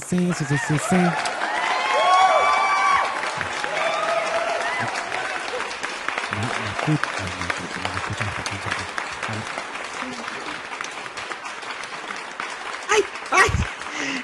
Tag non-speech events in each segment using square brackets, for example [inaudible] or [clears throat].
sí, sí, sí, sí, sí. ¡Ay! ¡Ay!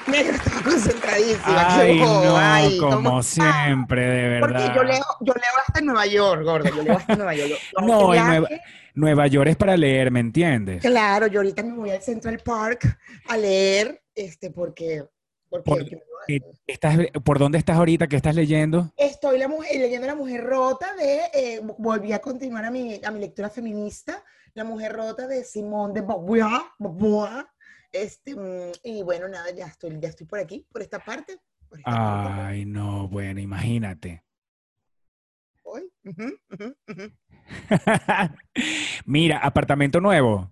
Negro, estaba concentradísima. Ay, no, Ay, como siempre, de Porque verdad. yo leo, yo leo hasta Nueva York, gordo. Yo leo hasta Nueva York. Yo- yo No, Nueva, Nueva York es para leer, ¿me entiendes? Claro, yo ahorita me voy al Central Park a leer, este, porque, porque Por- yo- Eh, ¿Estás, ¿Por dónde estás ahorita? ¿Qué estás leyendo? estoy la mujer, leyendo La Mujer Rota de, eh, volví a continuar a mi, a mi lectura feminista, La Mujer Rota de Simone de Beauvoir, este, mm, y bueno, nada, ya estoy, ya estoy por aquí, por esta parte. Por esta parte, Ay, no, bueno, imagínate. ujú. [laughs] Mira, apartamento nuevo.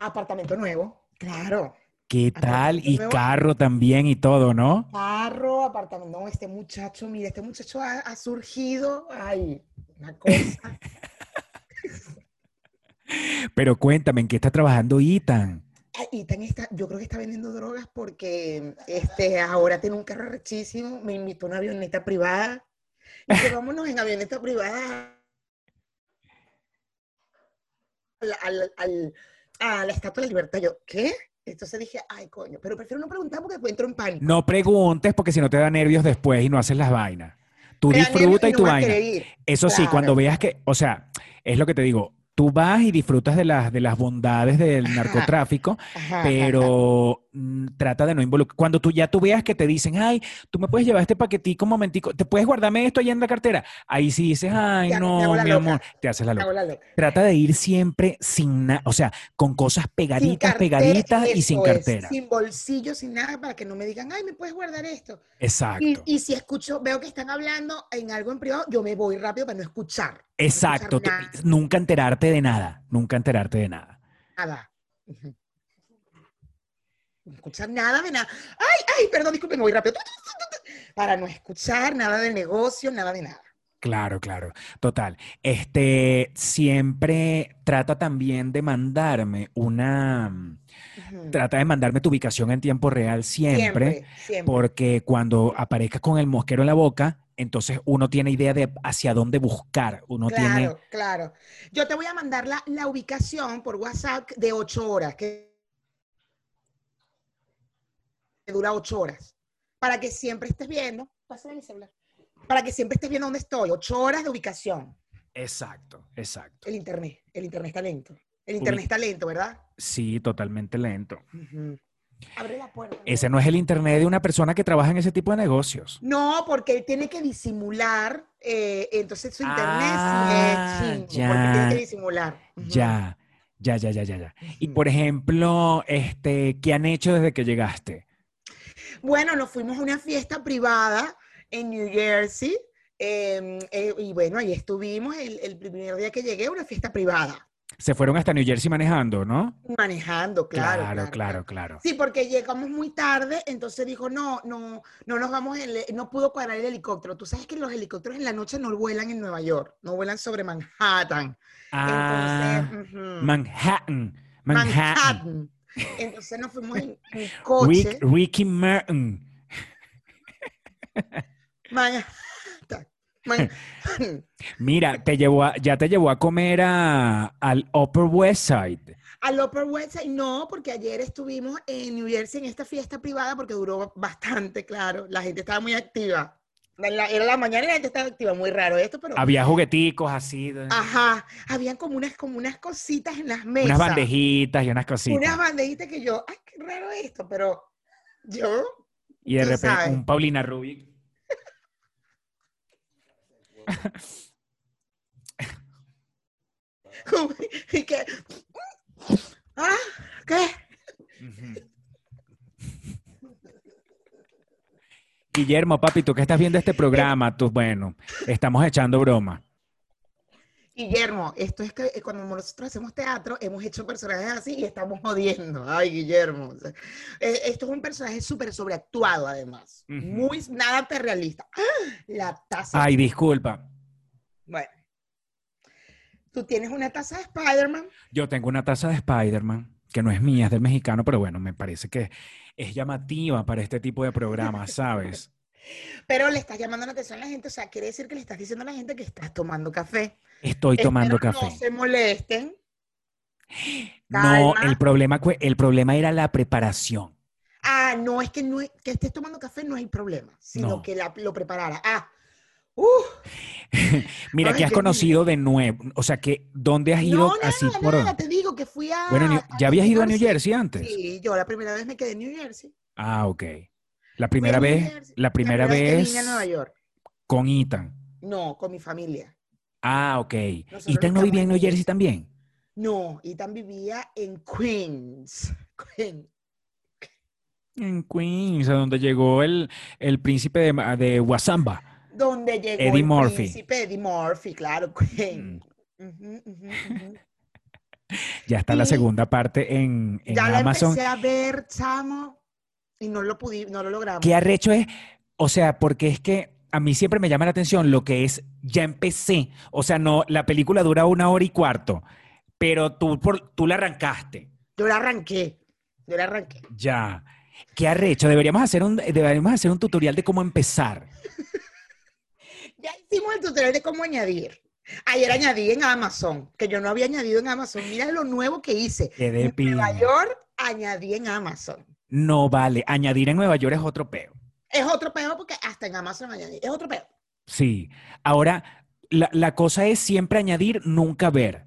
Apartamento nuevo, claro. ¿Qué tal? Apartamento Y carro también y todo, ¿no? Carro, apartamento. No, este muchacho, mira, este muchacho ha, ha surgido. Ay, una cosa. [laughs] Pero cuéntame, ¿en qué está trabajando Ethan? Ay, Ethan está, yo creo que está vendiendo drogas porque este, ahora tiene un carro rechísimo. Me invitó a una avioneta privada. Y dice, [laughs] vámonos en avioneta privada al, al- al- a la Estatua de la Libertad. Yo, ¿qué? Entonces dije, ay, coño, pero prefiero no preguntar porque después entro en pánico. No preguntes porque si no te da nervios después y no haces las vainas. Tú Me da nervios disfruta y no tu vaina. Eso sí, cuando veas que, o sea, es lo que te digo, tú vas y disfrutas de las, de las bondades del Ajá. narcotráfico, Ajá, pero trata de no involucrar. Cuando tú ya tú veas que te dicen, ay, tú me puedes llevar este paquetico un momentico, te puedes guardarme esto allá en la cartera. Ahí sí dices, ay, Ya, no, mi loca. amor, te haces la loca. hago la loca. Trata de ir siempre sin nada, o sea, con cosas pegaditas, cartera, pegaditas y sin es, cartera. sin bolsillo, sin nada, para que no me digan, ay, ¿me puedes guardar esto? Exacto. Y, y si escucho, veo que están hablando en algo en privado, yo me voy rápido para no escuchar. Exacto. tú- nunca enterarte de nada, nunca enterarte de nada. Nada. No escuchar nada de nada. Ay, ay, perdón, disculpe, me voy rápido. Para no escuchar nada de negocio, nada de nada. Claro, claro, total. Este, siempre trata también de mandarme una, trata de mandarme tu ubicación en tiempo real siempre, Siempre, siempre. porque cuando aparezcas con el mosquero en la boca, entonces uno tiene idea de hacia dónde buscar, uno tiene, Claro, claro. Yo te voy a mandar la, la ubicación por WhatsApp de ocho horas, que dura ocho horas, para que siempre estés viendo. Pásame mi celular. Para que siempre estés viendo dónde estoy. Ocho horas de ubicación. exacto, exacto. El internet. El internet está lento. El internet está lento, ¿verdad? Sí, totalmente lento. Abre la puerta. Ese no es el internet de una persona que trabaja en ese tipo de negocios. No, porque él tiene que disimular, eh, entonces su internet Ah, es chingo, porque ya. tiene que disimular. Ya, ya, ya, ya, ya, ya. Y por ejemplo, este, ¿qué han hecho desde que llegaste? Bueno, nos fuimos a una fiesta privada en New Jersey. eh, eh, y bueno, ahí estuvimos el, el primer día que llegué, una fiesta privada. Se fueron hasta New Jersey manejando, ¿no? Manejando, claro. claro, claro, claro. Sí, porque llegamos muy tarde, entonces dijo, no, no, no nos vamos, en no pudo cuadrar el helicóptero. Tú sabes que los helicópteros en la noche no vuelan en Nueva York, no vuelan sobre Manhattan. Ah, Entonces, Manhattan, Manhattan. Manhattan. Entonces nos fuimos en, en Rick- coche. Ricky Martin. Manhattan. [laughs] Mira, te llevó a- ya te llevó a comer a, al Upper West Side. Al Upper West Side, no, porque ayer estuvimos en New Jersey en esta fiesta privada porque duró bastante, claro. La gente estaba muy activa. La- era la mañana y la gente estaba activa, muy raro esto, pero... Había jugueticos así, de- Ajá, habían como unas, como unas cositas en las mesas. unas bandejitas y unas cositas. Unas bandejitas que yo, ay, qué raro esto, pero yo, y de repente sabes. un Paulina Rubik. [laughs] y ah, ¿qué? Guillermo, papi, tú que estás viendo este programa, tú, bueno, estamos echando broma. Guillermo, esto es que eh, cuando nosotros hacemos teatro, hemos hecho personajes así y estamos jodiendo. Ay, Guillermo. o sea, eh, esto es un personaje súper sobreactuado, además. Muy nada realista. La taza. Ay, disculpa. Bueno. Tú tienes una taza de Spider-Man. Yo tengo una taza de Spider-Man. que no es mía, es del mexicano, pero bueno, me parece que es llamativa para este tipo de [laughs] programas, ¿sabes? Pero le estás llamando la atención a la gente, o sea, quiere decir que le estás diciendo a la gente que estás tomando café. Estoy tomando Espero café. No se molesten. No, Calma. el problema, el problema era la preparación. Ah, no, es que, no es- que estés tomando café no es el problema, sino No. que la- lo preparara. Ah, uh, [laughs] Mira, Ay, que has qué conocido de nuevo, o sea, que ¿dónde has ido no, así nada, por? nada, te digo que fui a... Bueno, New- ¿ya habías ido a New Jersey. Jersey antes? Sí, yo la primera vez me quedé en New Jersey. Ah, ok. La primera vez, la primera vez a Nueva York. con Ethan. No, con mi familia. Ah, ok. Nosotros ¿Ethan no vivía en New Jersey también? No, Ethan vivía en Queens. [laughs] Queens. En Queens, a donde llegó el, el príncipe de, de Wasamba. Donde llegó Eddie el Murphy. príncipe Eddie Murphy, claro. Queens. Mm. [laughs] Ya está la segunda parte en, en Ya la Amazon. empecé a ver, chamo, y no lo pudimos, no lo logramos. ¿Qué arrecho es? O sea, porque es que a mí siempre me llama la atención lo que es, ya empecé. O sea, no, la película dura una hora y cuarto, pero tú, por, tú la arrancaste. Yo la arranqué, yo la arranqué. Ya. ¿Qué arrecho? Deberíamos hacer un, deberíamos hacer un tutorial de cómo empezar. [laughs] Ya hicimos el tutorial de cómo añadir. Ayer añadí en Amazon, que yo no había añadido en Amazon. Mira lo nuevo que hice. Qué de En Nueva. York añadí en Amazon. No vale. Añadir en Nueva York es otro peo. Es otro peor porque hasta en Amazon añadí. Es otro peor. Sí. Ahora, la, la cosa es siempre añadir, nunca ver.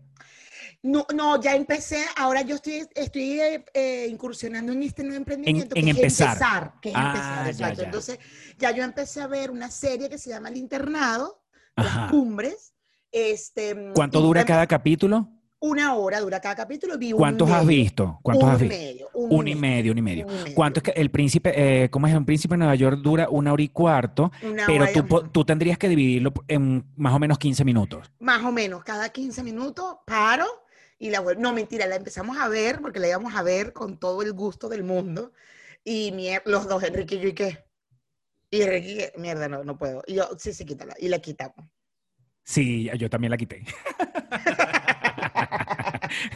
No, no, ya empecé. Ahora yo estoy, estoy eh, eh, incursionando en este nuevo emprendimiento. en que es empezar. empezar. Que es Ah, empezar, ya, exacto. ya. Entonces, ya yo empecé a ver una serie que se llama El Internado, Las. Cumbres. Este, ¿Cuánto dura cada capítulo? Una hora dura cada capítulo. Vi ¿Cuántos has medio. visto? ¿Cuántos Uno has visto? medio, Un y medio, un y medio. medio. ¿Cuánto es que el príncipe, eh, cómo es un príncipe en Nueva York dura una hora y cuarto, Una pero tú, tú tendrías que dividirlo en más o menos 15 minutos. Más o menos, cada 15 minutos paro y la vuelvo. No, mentira, la empezamos a ver porque la íbamos a ver con todo el gusto del mundo. Y mier- los dos, Enrique y yo, ¿y qué? Y Enrique, mierda, no, no puedo. Y yo, sí, sí, quítala. Y la quitamos. Sí, yo también la quité. [laughs]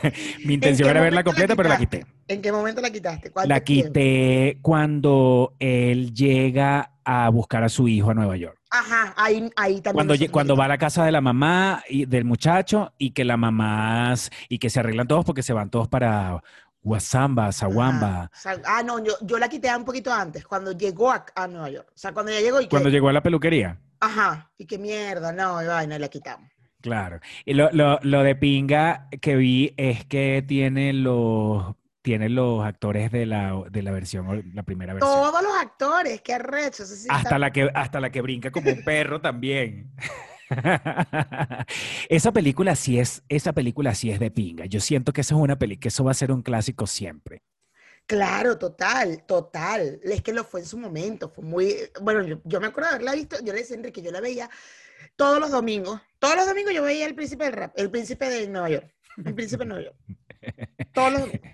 [laughs] Mi ¿En intención era verla completa, pero la quité. ¿En qué momento la quitaste? ¿Cuánto La tiempo? quité cuando él llega a buscar a su hijo a Nueva York. Ajá, ahí, ahí también. Cuando, cuando va a la casa de la mamá y del muchacho y que la mamá y que se arreglan todos porque se van todos para Wasamba, Sawamba. Ah, no, yo, yo la quité un poquito antes, cuando llegó a, a Nueva York. O sea, cuando ya llegó y que, Cuando llegó a la peluquería. ajá, y qué mierda, no, y vaina, la quitamos. Claro. Y lo, lo, lo de pinga que vi es que tiene los, tiene los actores de la, de la versión, la primera versión. Todos los actores, qué arrecho. sí está- Hasta la que, hasta la que brinca como un perro también. [laughs] esa película sí es, esa película sí es de pinga. Yo siento que eso es una peli, que eso va a ser un clásico siempre. Claro, total, total. Es que lo fue en su momento, fue muy, bueno, yo, yo me acuerdo de haberla visto, yo le decía a Enrique, yo la veía todos los domingos, todos los domingos yo veía El Príncipe del Rap, El Príncipe de Nueva York, El Príncipe de Nueva York, [laughs] todos los domingos.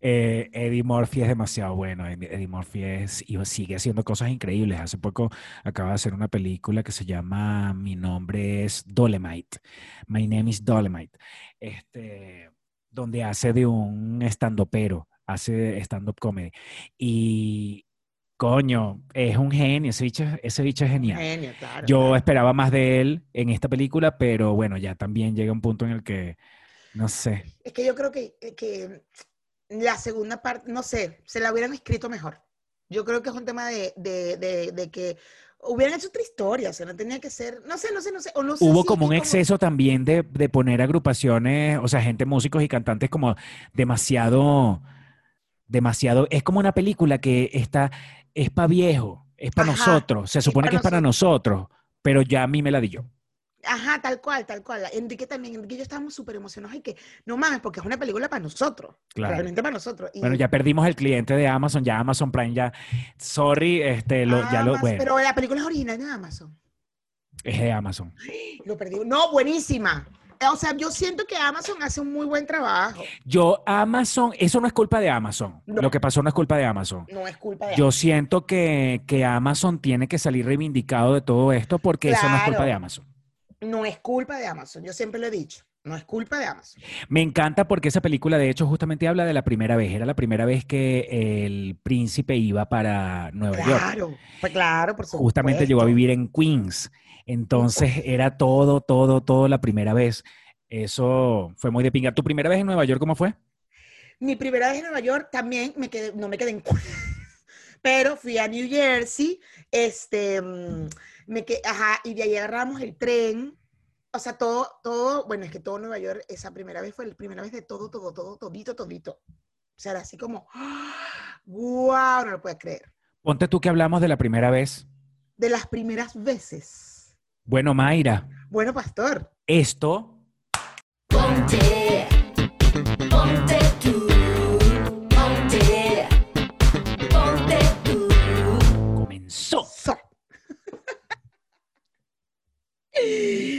Eh, Eddie Murphy es demasiado bueno. Eddie Murphy es, y sigue haciendo cosas increíbles. Hace poco acaba de hacer una película que se llama Mi nombre es Dolemite. My name is Dolemite. Este, donde hace de un estandopero, hace stand-up comedy. Y coño, es un genio. Ese bicho, ese bicho es genial. Genio, claro. Yo claro. esperaba más de él en esta película, pero bueno, ya también llega un punto en el que, no sé. Es que yo creo que, que la segunda parte, no sé, se la hubieran escrito mejor. Yo creo que es un tema de, de, de, de que hubieran hecho otra historia, o sea, no tenía que ser, no sé, no sé, no sé. O no sé Hubo si como un que exceso también de, de poner agrupaciones, o sea, gente, músicos y cantantes como demasiado, demasiado, es como una película que está, es para viejo, es para nosotros, se supone que es para nosotros, pero ya a mí me la di yo. Ajá, tal cual, tal cual. Enrique también, Enrique y yo estábamos súper emocionados y que, no mames, porque es una película para nosotros, Claro. realmente para nosotros. Y Bueno, ya perdimos el cliente de Amazon, ya Amazon Prime ya, sorry, este, lo, ya lo, bueno, Pero la película es original de Amazon. es de Amazon. [gasps] Lo perdí. No, buenísima. O sea, yo siento que Amazon hace un muy buen trabajo. Yo, Amazon, eso no es culpa de Amazon, No. lo que pasó no es culpa de Amazon. No es culpa de Yo siento que, que Amazon tiene que salir reivindicado de todo esto porque eso no es culpa de Amazon. No es culpa de Amazon, yo siempre lo he dicho. No es culpa de Amazon. Me encanta porque esa película, de hecho, justamente habla de la primera vez. Era la primera vez que el príncipe iba para Nueva York. Claro, pues claro, por supuesto. Justamente llegó a vivir en Queens. Entonces era todo, todo, todo la primera vez. Eso fue muy de pinga. ¿Tu primera vez en Nueva York cómo fue? Mi primera vez en Nueva York también me quedé, no me quedé en [laughs] pero fui a New Jersey, este, mm, me quedé, ajá, y de ahí agarramos el tren o sea, todo, todo, bueno, es que todo Nueva York, esa primera vez fue la primera vez de todo, todo, todo, todito, todito. O sea, era así como, [gasps] wow, no lo puedes creer. Ponte tú que hablamos de la primera vez. De las primeras veces. Bueno, Mayra. Bueno, pastor. Esto. Ponte, ponte tú, ponte, ponte tú. Comenzó. [laughs]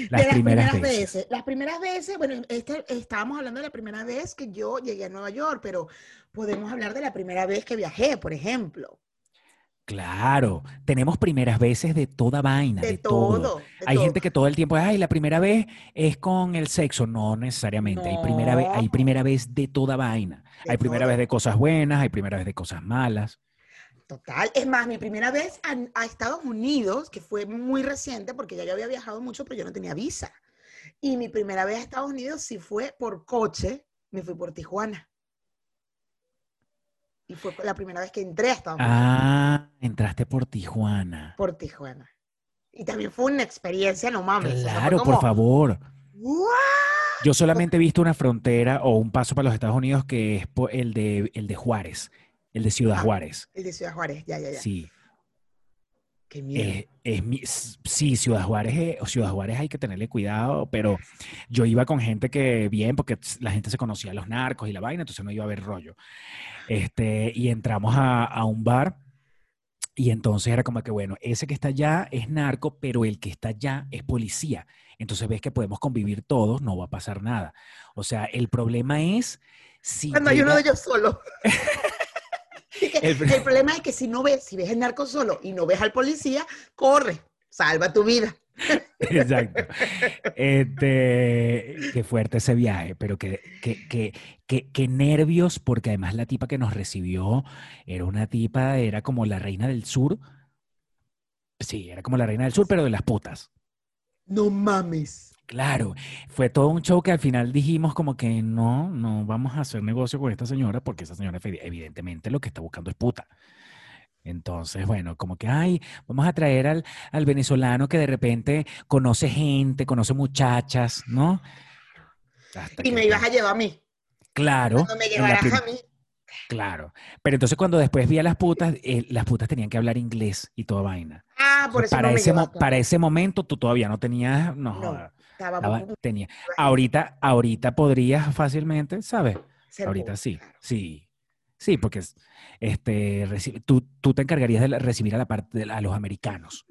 Las, primeras, veces. Las primeras veces, bueno, este, estábamos hablando de la primera vez que yo llegué a Nueva York, pero podemos hablar de la primera vez que viajé, por ejemplo. Claro, tenemos primeras veces de toda vaina, de, todo. hay gente que todo el tiempo, ay, la primera vez es con el sexo, no necesariamente. Hay primera vez, hay primera vez de toda vaina. hay primera vez de cosas buenas, hay primera vez de cosas malas. Total. Es más, mi primera vez a, Estados Unidos, que fue muy reciente, porque ya yo había viajado mucho, pero yo no tenía visa. Y mi primera vez a Estados Unidos sí fue por coche, me fui por Tijuana. Y fue la primera vez que entré a Estados Unidos. Ah, entraste por Tijuana. Por Tijuana. Y también fue una experiencia, no mames. Claro, por favor. Yo solamente he visto una frontera o un paso para los Estados Unidos que es el de, el de Juárez el de Ciudad ah, Juárez. El de Ciudad Juárez, ya, ya, ya. Sí. Qué miedo. es, sí, Ciudad Juárez, o Ciudad Juárez hay que tenerle cuidado, pero yo iba con gente que bien, porque la gente se conocía los narcos y la vaina, entonces no iba a haber rollo. Este, y entramos a, a un bar y entonces era como que, bueno, ese que está allá es narco, pero el que está allá es policía. Entonces ves que podemos convivir todos, no va a pasar nada. O sea, el problema es si... Cuando hay uno de ellos solo. [laughs] [laughs] El, problema es que si no ves, si ves el narco solo y no ves al policía, corre, salva tu vida. [laughs] Exacto. Este, qué fuerte ese viaje, pero qué que, que, nervios, porque además la tipa que nos recibió era una tipa, era como la reina del sur. Sí, era como la reina del sur, pero de las putas. No mames. Claro, fue todo un show que al final dijimos como que no, no vamos a hacer negocio con esta señora porque esa señora evidentemente lo que está buscando es puta. Entonces, bueno, como que, ay, vamos a traer al, al venezolano que de repente conoce gente, conoce muchachas, ¿no? y me ibas a llevar a mí. Claro. Cuando me llevarás a mí. Claro. Pero entonces cuando después vi a las putas, eh, las putas tenían que hablar inglés y toda vaina. Ah, por eso para, no ese, para ese momento tú todavía no tenías, no, tenía. Ahorita, ahorita podrías fácilmente, ¿sabes? ahorita sí, sí. Sí, porque este, tú, tú te encargarías de recibir a la parte de, a los americanos.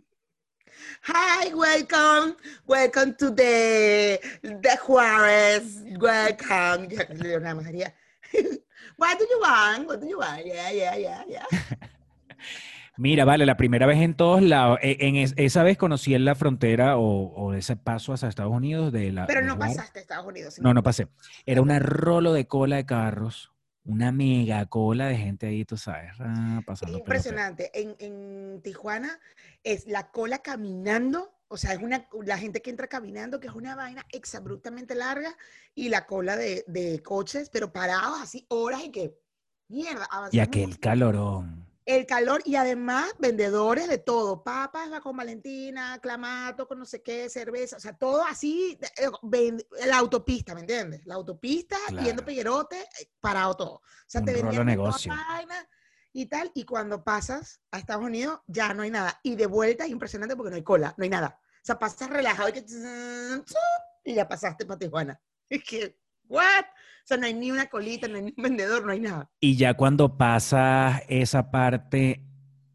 Hi, welcome, welcome to the, the Juárez, welcome. [laughs] What do you want? What do you want? Yeah, yeah, yeah, yeah. [laughs] Mira, vale, la primera vez en todos lados. E, en, esa vez conocí en la frontera o, ese paso hacia Estados Unidos de la. Pero no pasaste a Estados Unidos. No, no pasé. Era una rolo de cola de carros, una mega cola de gente ahí, tú sabes, ah, pasando. impresionante. En, en, Tijuana es la cola caminando. O sea, es una, la gente que entra caminando, que es una vaina exabruptamente larga, y la cola de, de coches, pero parados así horas y que, mierda, Y aquel calorón el calor y además vendedores de todo, papas con Valentina, clamato con no sé qué, cerveza, o sea, todo así, eh, la autopista, ¿me entiendes? La autopista, yendo Peguerote, eh, parado todo. O sea, te vendían negocio. y tal, y cuando pasas a Estados Unidos ya no hay nada. Y de vuelta es impresionante porque no hay cola, no hay nada. O sea, pasas relajado y, que, y ya pasaste para Tijuana. [laughs] Es que, ¿what? O sea, no hay ni una colita, no hay ni un vendedor, no hay nada. Y ya cuando pasa esa parte,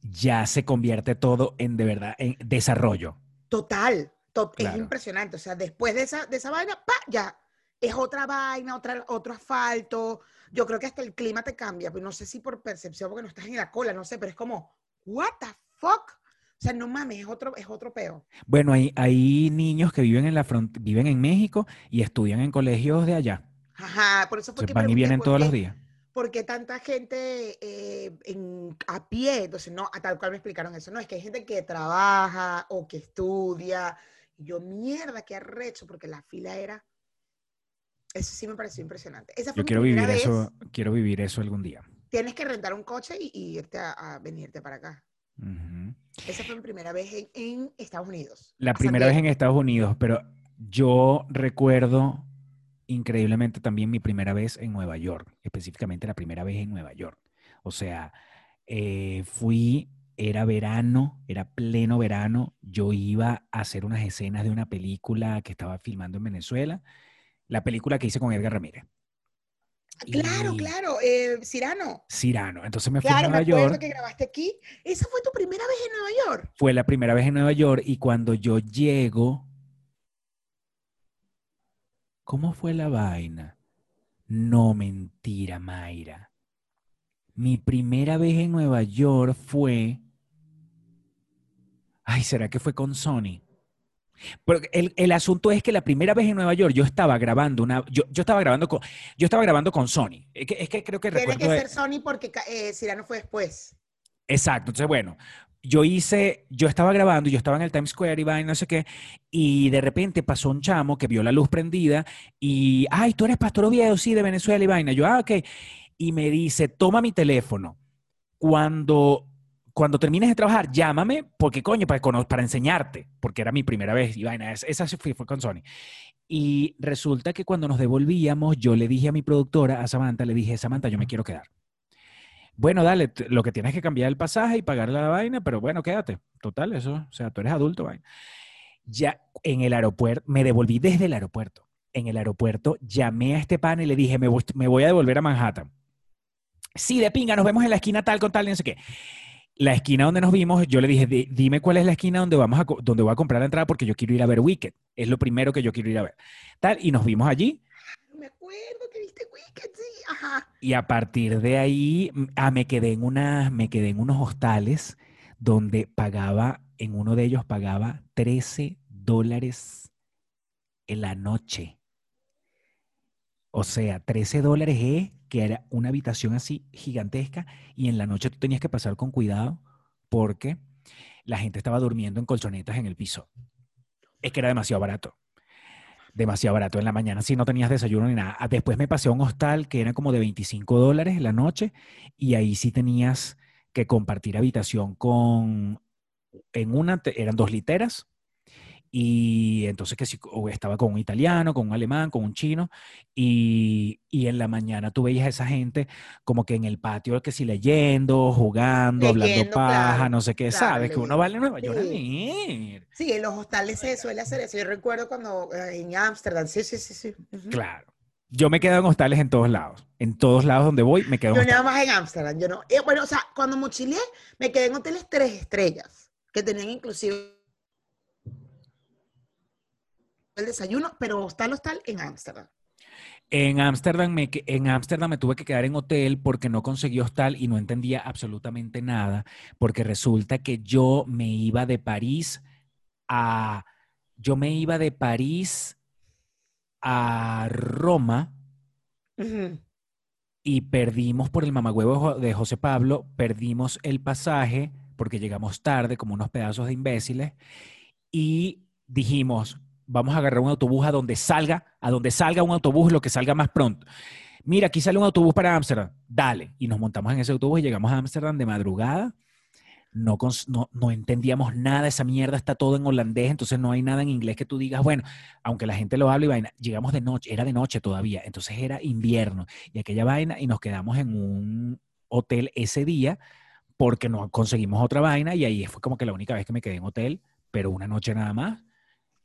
ya se convierte todo en de verdad, en desarrollo. Total, es impresionante. O sea, después de esa, de esa vaina, pa, ya es otra vaina, otra, otro asfalto. Yo creo que hasta el clima te cambia, pues no sé si por percepción, porque no estás en la cola, no sé, pero es como, what the fuck? O O sea, no mames, es otro, es otro peo. Bueno, hay, hay niños que viven en la front- viven en México y estudian en colegios de allá. Ajá, por eso fue que van y vienen todos los días. ¿Por qué tanta gente eh, en, a pie? Entonces, no, a tal cual me explicaron eso. No, es que hay gente que trabaja o que estudia. Y yo, mierda, qué arrecho, porque la fila era... Eso sí me pareció impresionante. Esa fue Yo quiero vivir vez. eso, quiero vivir eso algún día. Tienes que rentar un coche y, y irte a, a venirte para acá. Esa fue mi primera vez en, en Estados Unidos. La primera vez en. Estados Unidos, pero yo recuerdo increíblemente también mi primera vez en Nueva York, específicamente la primera vez en Nueva York. O sea, eh, fui, era verano, era pleno verano, yo iba a hacer unas escenas de una película que estaba filmando en Venezuela, la película que hice con Edgar Ramírez, Claro, y- claro, eh, Cirano. Cirano. Entonces me fui Claro, a me Nueva acuerdo York. que grabaste aquí. Esa fue tu primera vez en Nueva York. Fue la primera vez en Nueva York y cuando yo llego, ¿cómo fue la vaina? No mentira, Mayra. Mi primera vez en Nueva York fue... Ay, ¿será que fue con Sony? Porque el, el asunto es que la primera vez en Nueva York yo estaba grabando una, yo, yo estaba grabando con, yo estaba grabando con Sony. Es que, es que creo que Tiene recuerdo que de- ser Sony porque eh, Cirano fue después. Exacto. Entonces, bueno, yo hice, yo estaba grabando, yo estaba en el Times Square y vaina, no sé qué, y de repente pasó un chamo que vio la luz prendida y, ay, tú eres Pastor Oviedo, sí, de Venezuela y vaina. Yo, ah, ok. Y me dice, toma mi teléfono. Cuando, cuando termines de trabajar, llámame, porque coño, para, para enseñarte, porque era mi primera vez y vaina. es- Esa fue, fue con Sony. Y resulta que cuando nos devolvíamos, yo le dije a mi productora, a Samantha, le dije, Samantha, yo me quiero quedar. Bueno, dale, lo que tienes es que cambiar el pasaje y pagar la vaina, pero bueno, quédate. Total, eso, o sea, tú eres adulto, vaina. Ya en el aeropuerto, me devolví desde el aeropuerto. En el aeropuerto llamé a este pan y le dije, me me voy a devolver a Manhattan. Sí, de pinga, nos vemos en la esquina tal con tal, y no sé qué. La esquina donde nos vimos, yo le dije, "Di- dime cuál es la esquina donde, vamos a, donde voy a comprar la entrada porque yo quiero ir a ver Wicked. Es lo primero que yo quiero ir a ver. Tal, y nos vimos allí. Me acuerdo que viste Wicked, sí, ajá. Y a partir de ahí, ah, me quedé en me quedé en unos hostales donde pagaba, en uno de ellos pagaba 13 dólares en la noche. O sea, 13 dólares es que era una habitación así gigantesca y en la noche tú tenías que pasar con cuidado porque la gente estaba durmiendo en colchonetas en el piso. Es que era demasiado barato. Demasiado barato. En la mañana sí no tenías desayuno ni nada. Después me pasé a un hostal que era como de 25 dólares la noche y ahí sí tenías que compartir habitación con, en una eran dos literas y entonces que si estaba con un italiano, con un alemán, con un chino y, y en la mañana tú veías a esa gente como que en el patio que si leyendo, jugando, hablando paja, claro, no sé qué, claro, sabes, que uno leyendo. va a Nueva York a Sí. leer. Sí, en los hostales se suele hacer eso. Yo recuerdo cuando eh, en Ámsterdam, sí, sí, sí, sí. Claro. Yo me quedo en hostales en todos lados. En todos lados donde voy, me quedo en Yo nada más en Ámsterdam, yo no. eh, bueno, o sea, cuando mochileé, me quedé en hoteles tres estrellas, que tenían inclusive el desayuno, pero hostal, hostal en Ámsterdam. En Ámsterdam me, en Ámsterdam me tuve que quedar en hotel porque no conseguí hostal y no entendía absolutamente nada, porque resulta que yo me iba de París a, yo me iba de París a Roma y perdimos por el mamagüevo de José Pablo, perdimos el pasaje porque llegamos tarde como unos pedazos de imbéciles y dijimos, vamos a agarrar un autobús a donde salga, a donde salga un autobús lo que salga más pronto. Mira, aquí sale un autobús para Ámsterdam, dale. Y nos montamos en ese autobús y llegamos a Ámsterdam de madrugada. No, no, no entendíamos nada, esa mierda está todo en holandés, entonces no hay nada en inglés que tú digas, bueno, aunque la gente lo hable y vaina, llegamos de noche, era de noche todavía, entonces era invierno y aquella vaina y nos quedamos en un hotel ese día porque no conseguimos otra vaina y ahí fue como que la única vez que me quedé en hotel, pero una noche nada más.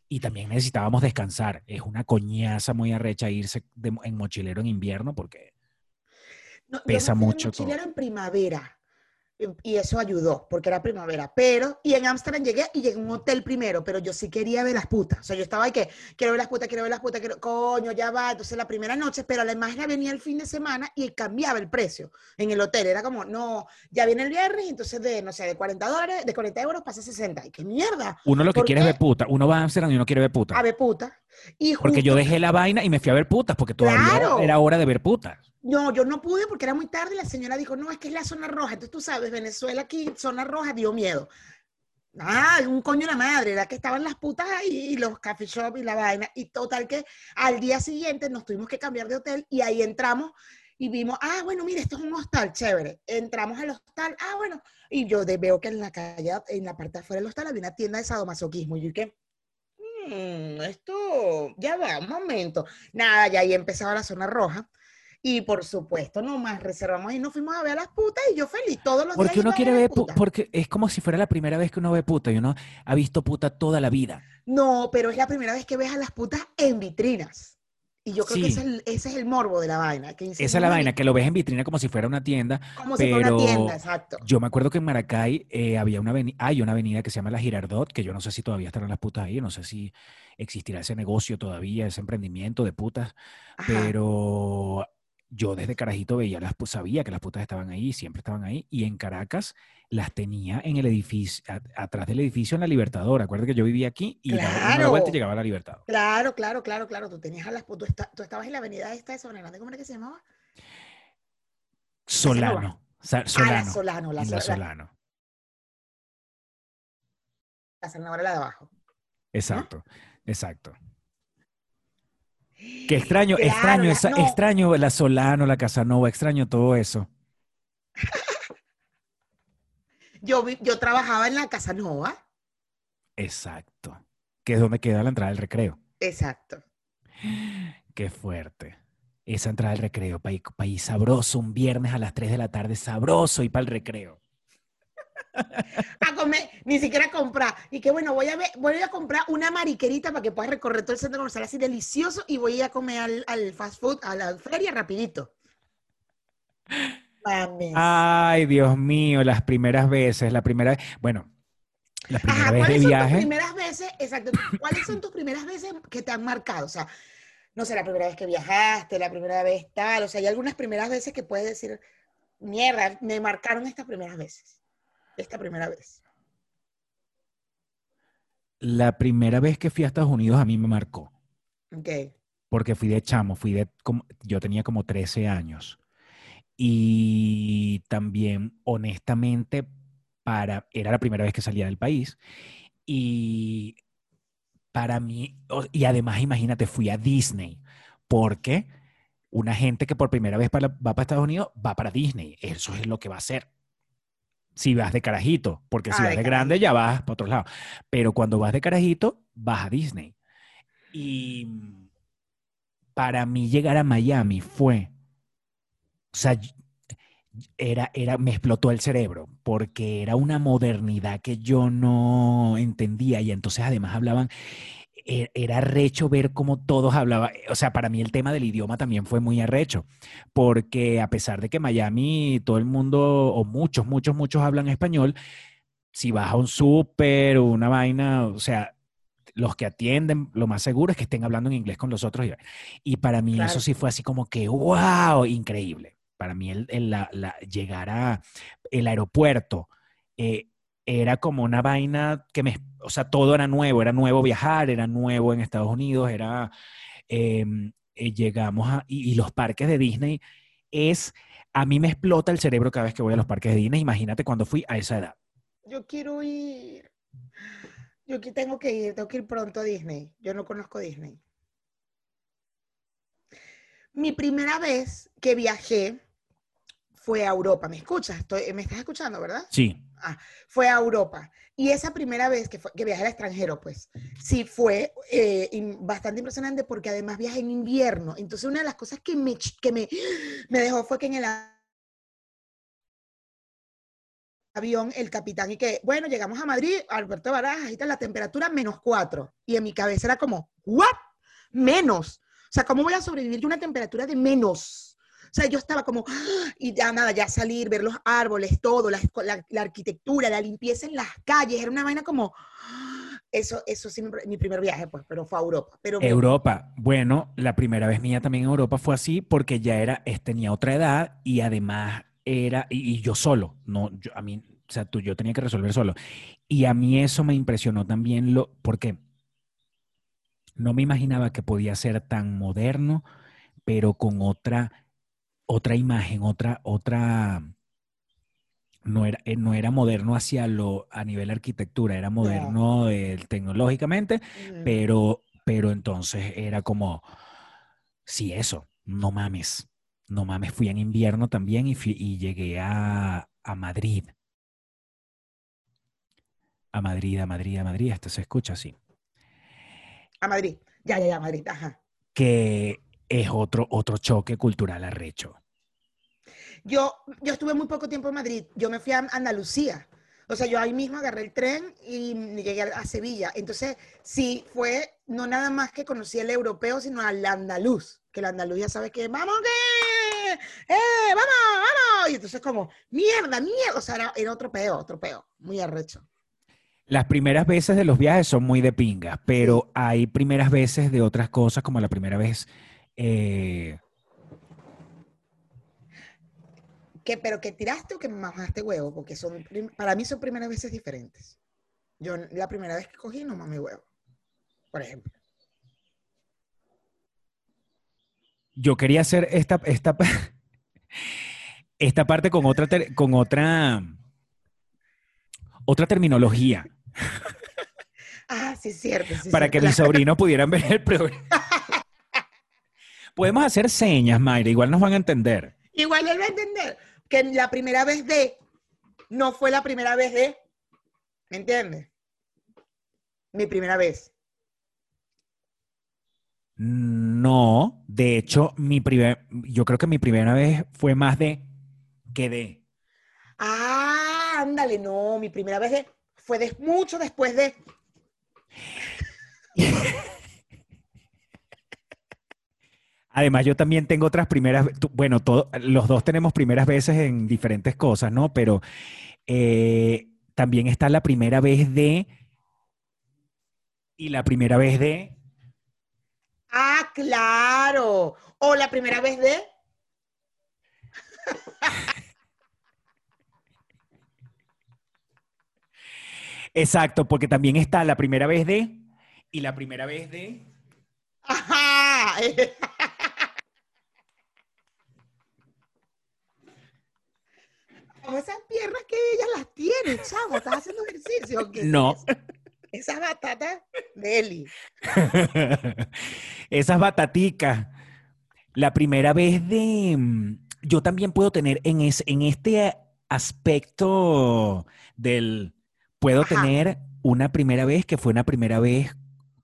Y también necesitábamos descansar. Es una coñaza muy arrecha irse de en mochilero en invierno porque No, Pesa mucho todo. mochilero en primavera. Y eso ayudó, porque era primavera. Pero, y en Ámsterdam llegué y llegué a un hotel primero, pero yo sí quería ver las putas. O sea, yo estaba ahí que quiero ver las putas, quiero ver las putas, quiero, coño, ya va. Entonces, la primera noche, pero la imagen venía el fin de semana y cambiaba el precio en el hotel. Era como, no, ya viene el viernes, entonces de, no sé, de 40 dólares, de 40 euros pasa a 60. ¡Y qué mierda! Uno lo que ¿Por quiere es ver puta. Uno va a Ámsterdam y uno quiere ver puta. A ver putas. Y Porque yo dejé la vaina y me fui a ver putas, porque todavía Claro. era hora de ver putas. No, yo no pude porque era muy tarde y la señora dijo, no, es que es la zona roja. Entonces tú sabes, Venezuela aquí, zona roja, dio miedo. Ah, un coño de la madre, era que estaban las putas ahí y los coffee shop y la vaina. Y total que al día siguiente nos tuvimos que cambiar de hotel y ahí entramos y vimos, ah, bueno, mire, esto es un hostal, chévere. Entramos al hostal, ah, bueno. Y yo de- veo que en la calle, en la parte de afuera del hostal había una tienda de sadomasoquismo. Y yo que, "Mm, esto, ya va, un momento. Nada, ya ahí empezaba la zona roja. Y por supuesto, nomás reservamos y nos fuimos a ver a las putas y yo feliz todos los Porque días. uno iba a quiere ver, porque es como si fuera la primera vez que uno ve puta y uno ha visto puta toda la vida. No, pero es la primera vez que ves a las putas en vitrinas. Y yo creo que ese es, el, ese es el morbo de la vaina. Que Esa es la "No, vaina, que lo ves en vitrina como si fuera una tienda. Como si fuera una pero tienda, exacto. Yo me acuerdo que en Maracay eh, había una avenida, hay una avenida que se llama La Girardot, que yo no sé si todavía estarán las putas ahí, no sé si existirá ese negocio todavía, ese emprendimiento de putas, Ajá. pero yo desde carajito veía las pu- sabía que las putas estaban ahí, siempre estaban ahí, y en Caracas las tenía en el edificio, a- atrás del edificio en la Libertador. Acuérdate que yo vivía aquí y daba una vuelta Claro. llegaba a la Libertador. Claro, claro, claro, claro. Tú tenías a las. Tú, tú estabas en la avenida esta de Sabana Grande, ¿cómo era que se llamaba? Solano, Ah, la Solano, Solano, la, en la Sol- la, Solano. la la de abajo. Exacto, exacto. Qué extraño, Claro, extraño, la- esa- no. extraño la Solano, la Casanova, extraño todo eso. [laughs] Yo, yo trabajaba en la Casa Nova. Exacto. Que es donde queda la entrada del recreo. Exacto. [gasps] Qué fuerte. Esa entrada del recreo, país, país sabroso, un viernes a las 3 de la tarde, sabroso y para el recreo. A comer, ni siquiera comprar. Y que bueno, voy a ver, voy a comprar una mariquerita para que puedas recorrer todo el centro comercial así delicioso y voy a comer al, al fast food, a la feria rapidito. Mames. Ay, Dios mío, las primeras veces, la primera, bueno, la primera Ajá, vez de ¿cuáles son tus viaje. primeras veces? Exacto. ¿Cuáles son tus primeras veces que te han marcado? O sea, no sé, la primera vez que viajaste, la primera vez tal. O sea, hay algunas primeras veces que puedes decir, mierda, me marcaron estas primeras veces. Esta primera vez. La primera vez que fui a Estados Unidos a mí me marcó. Ok. porque fui de chamo, fui de, como- yo tenía como 13 años. Y también, honestamente, para, era la primera vez que salía del país. Y para mí, y además, imagínate, fui a Disney, porque una gente que por primera vez para- va para Estados Unidos va para Disney. Eso es lo que va a hacer. Si vas de carajito, porque si Ah, vas de de grande ya vas para otro lado. Pero cuando vas de carajito, vas a Disney. Y para mí llegar a Miami fue, o sea, era, era, me explotó el cerebro porque era una modernidad que yo no entendía y entonces además hablaban, era arrecho ver cómo todos hablaban, o sea, para mí el tema del idioma también fue muy arrecho, porque a pesar de que Miami todo el mundo, o muchos, muchos, muchos hablan español, si vas a un súper o una vaina, o sea, los que atienden, lo más seguro es que estén hablando en inglés con los otros. Y, para mí Claro. eso sí fue así como que, wow, increíble. Para mí el, el- la, la- llegar a el aeropuerto eh, era como una vaina que me, o sea, todo era nuevo, era nuevo viajar, era nuevo en Estados Unidos, era, em, eh, llegamos a, y, y los parques de Disney es, a mí me explota el cerebro cada vez que voy a los parques de Disney, imagínate cuando fui a esa edad. Yo quiero ir. Yo aquí tengo que ir, tengo que ir pronto a Disney. Yo no conozco Disney. Mi primera vez que viajé fue a Europa. ¿Me escuchas? Estoy, ¿Me estás escuchando, verdad? Sí, Fue a Europa. Y esa primera vez que, viajé al extranjero, pues, sí fue eh, bastante impresionante porque además viajé en invierno. Entonces, una de las cosas que me, que me, me dejó fue que en el avión, el capitán, y que, bueno, llegamos a Madrid, Alberto Barajas, ahí está la temperatura menos cuatro. Y en mi cabeza era como, ¿what? Menos. O sea, ¿cómo voy a sobrevivir a una temperatura de menos? O sea, yo estaba como, y ya nada, ya salir, ver los árboles, todo, la, arquitectura, la limpieza en las calles, era una vaina como, eso, eso sí, mi, mi primer viaje, pues, pero fue a Europa. Pero Europa. Bueno, la primera vez mía también en Europa fue así porque ya era, tenía otra edad y además era, y, y yo solo, no, yo, a mí, o sea, tú, yo tenía que resolver solo. Y a mí eso me impresionó también, lo, porque no me imaginaba que podía ser tan moderno, pero con otra, otra imagen, otra, otra, no era, eh, no era moderno hacia lo, a nivel arquitectura, era moderno eh, tecnológicamente, pero, pero entonces era como, sí, eso, no mames, no mames, fui en invierno también y, fui- y llegué a, a Madrid. A Madrid, a Madrid, a Madrid, esto se escucha así. A Madrid, ya, ya, ya, Madrid, ajá. Que es otro, otro choque cultural arrecho. Yo, yo estuve muy poco tiempo en Madrid. Yo me fui a Andalucía. O sea, yo ahí mismo agarré el tren y llegué a, Sevilla. Entonces, sí, fue no nada más que conocí el europeo, sino al andaluz. Que el andaluz ya sabes que, ¡vamos que! ¡Eh, vamos, vamos! Y entonces como, ¡mierda, mierda! O sea, era, era otro peo, otro peo. Muy arrecho. Las primeras veces de los viajes son muy de pingas, pero hay primeras veces de otras cosas, como la primera vez eh, ¿Qué, ¿Pero que tiraste o que mamaste huevo? Porque son, para mí son primeras veces diferentes. Yo la primera vez que cogí no mamé huevo, por ejemplo. yo quería hacer esta, esta, [laughs] esta parte con otra, con otra, otra terminología Ah, sí, cierto. sí, para que mis sobrinos pudieran ver el programa. Podemos hacer señas, Mayra, igual nos van a entender. Igual él va a entender que la primera vez de no fue la primera vez de. ¿Me entiendes? Mi primera vez. No, de hecho, mi primer, yo creo que mi primera vez fue más de que de. Ah, ándale, no, mi primera vez de fue de mucho después de. [laughs] Además, yo también tengo otras primeras, bueno, todo- los dos tenemos primeras veces en diferentes cosas, ¿no? Pero eh, también está la primera vez de y la primera vez de. Ah, claro. O la primera vez de. [laughs] Exacto, porque también está la primera vez de y la primera vez de. Ajá. [laughs] Como esas piernas que ella las tiene, chavo. ¿Estás haciendo ejercicio? qué? No. Esas batatas de Eli. [laughs] Esas bataticas. La primera vez de. mm, Yo también puedo tener en, es- en este aspecto del. Puedo Ajá. tener una primera vez que fue una primera vez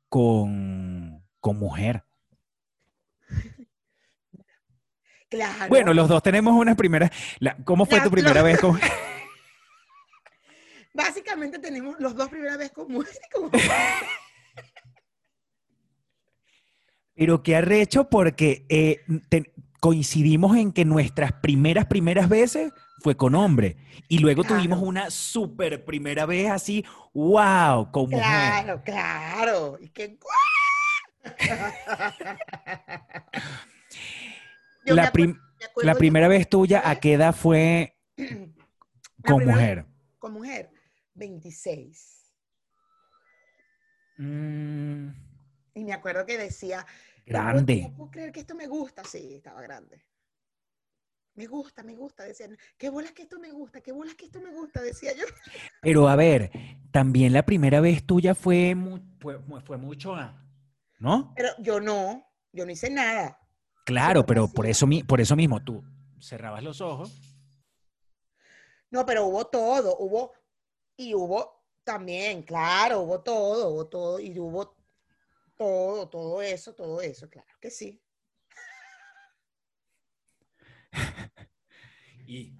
con, con mujer. Claro. Bueno, los dos tenemos una primera. la- ¿Cómo fue La- tu primera vez con.? [laughs] Básicamente tenemos los dos primera vez con con Pero qué arrecho porque eh, te- coincidimos en que nuestras primeras, primeras veces fue con hombre. Y luego Claro. tuvimos una super primera vez así, wow, con mujer. Claro, claro. Y que... [laughs] Yo La, prim- la primera vez tuya, ¿a qué edad fue [clears throat] con mujer? Con mujer, 26. Mm, Y me acuerdo que decía, "No puedo- grande. No puedo creer que esto me gusta. Sí, estaba grande. Me gusta, me gusta. Decían, qué bolas que esto me gusta, qué bolas que esto me gusta, decía yo. [laughs] Pero a ver, también la primera vez tuya fue, mu- fue, fue mucho, ¿no? Pero yo no, yo no hice nada. Claro, pero por eso, por eso mismo tú cerrabas los ojos. No, pero hubo todo, hubo, y hubo también, claro, hubo todo, hubo todo, y hubo todo, todo eso, todo eso, claro que sí. [laughs] Y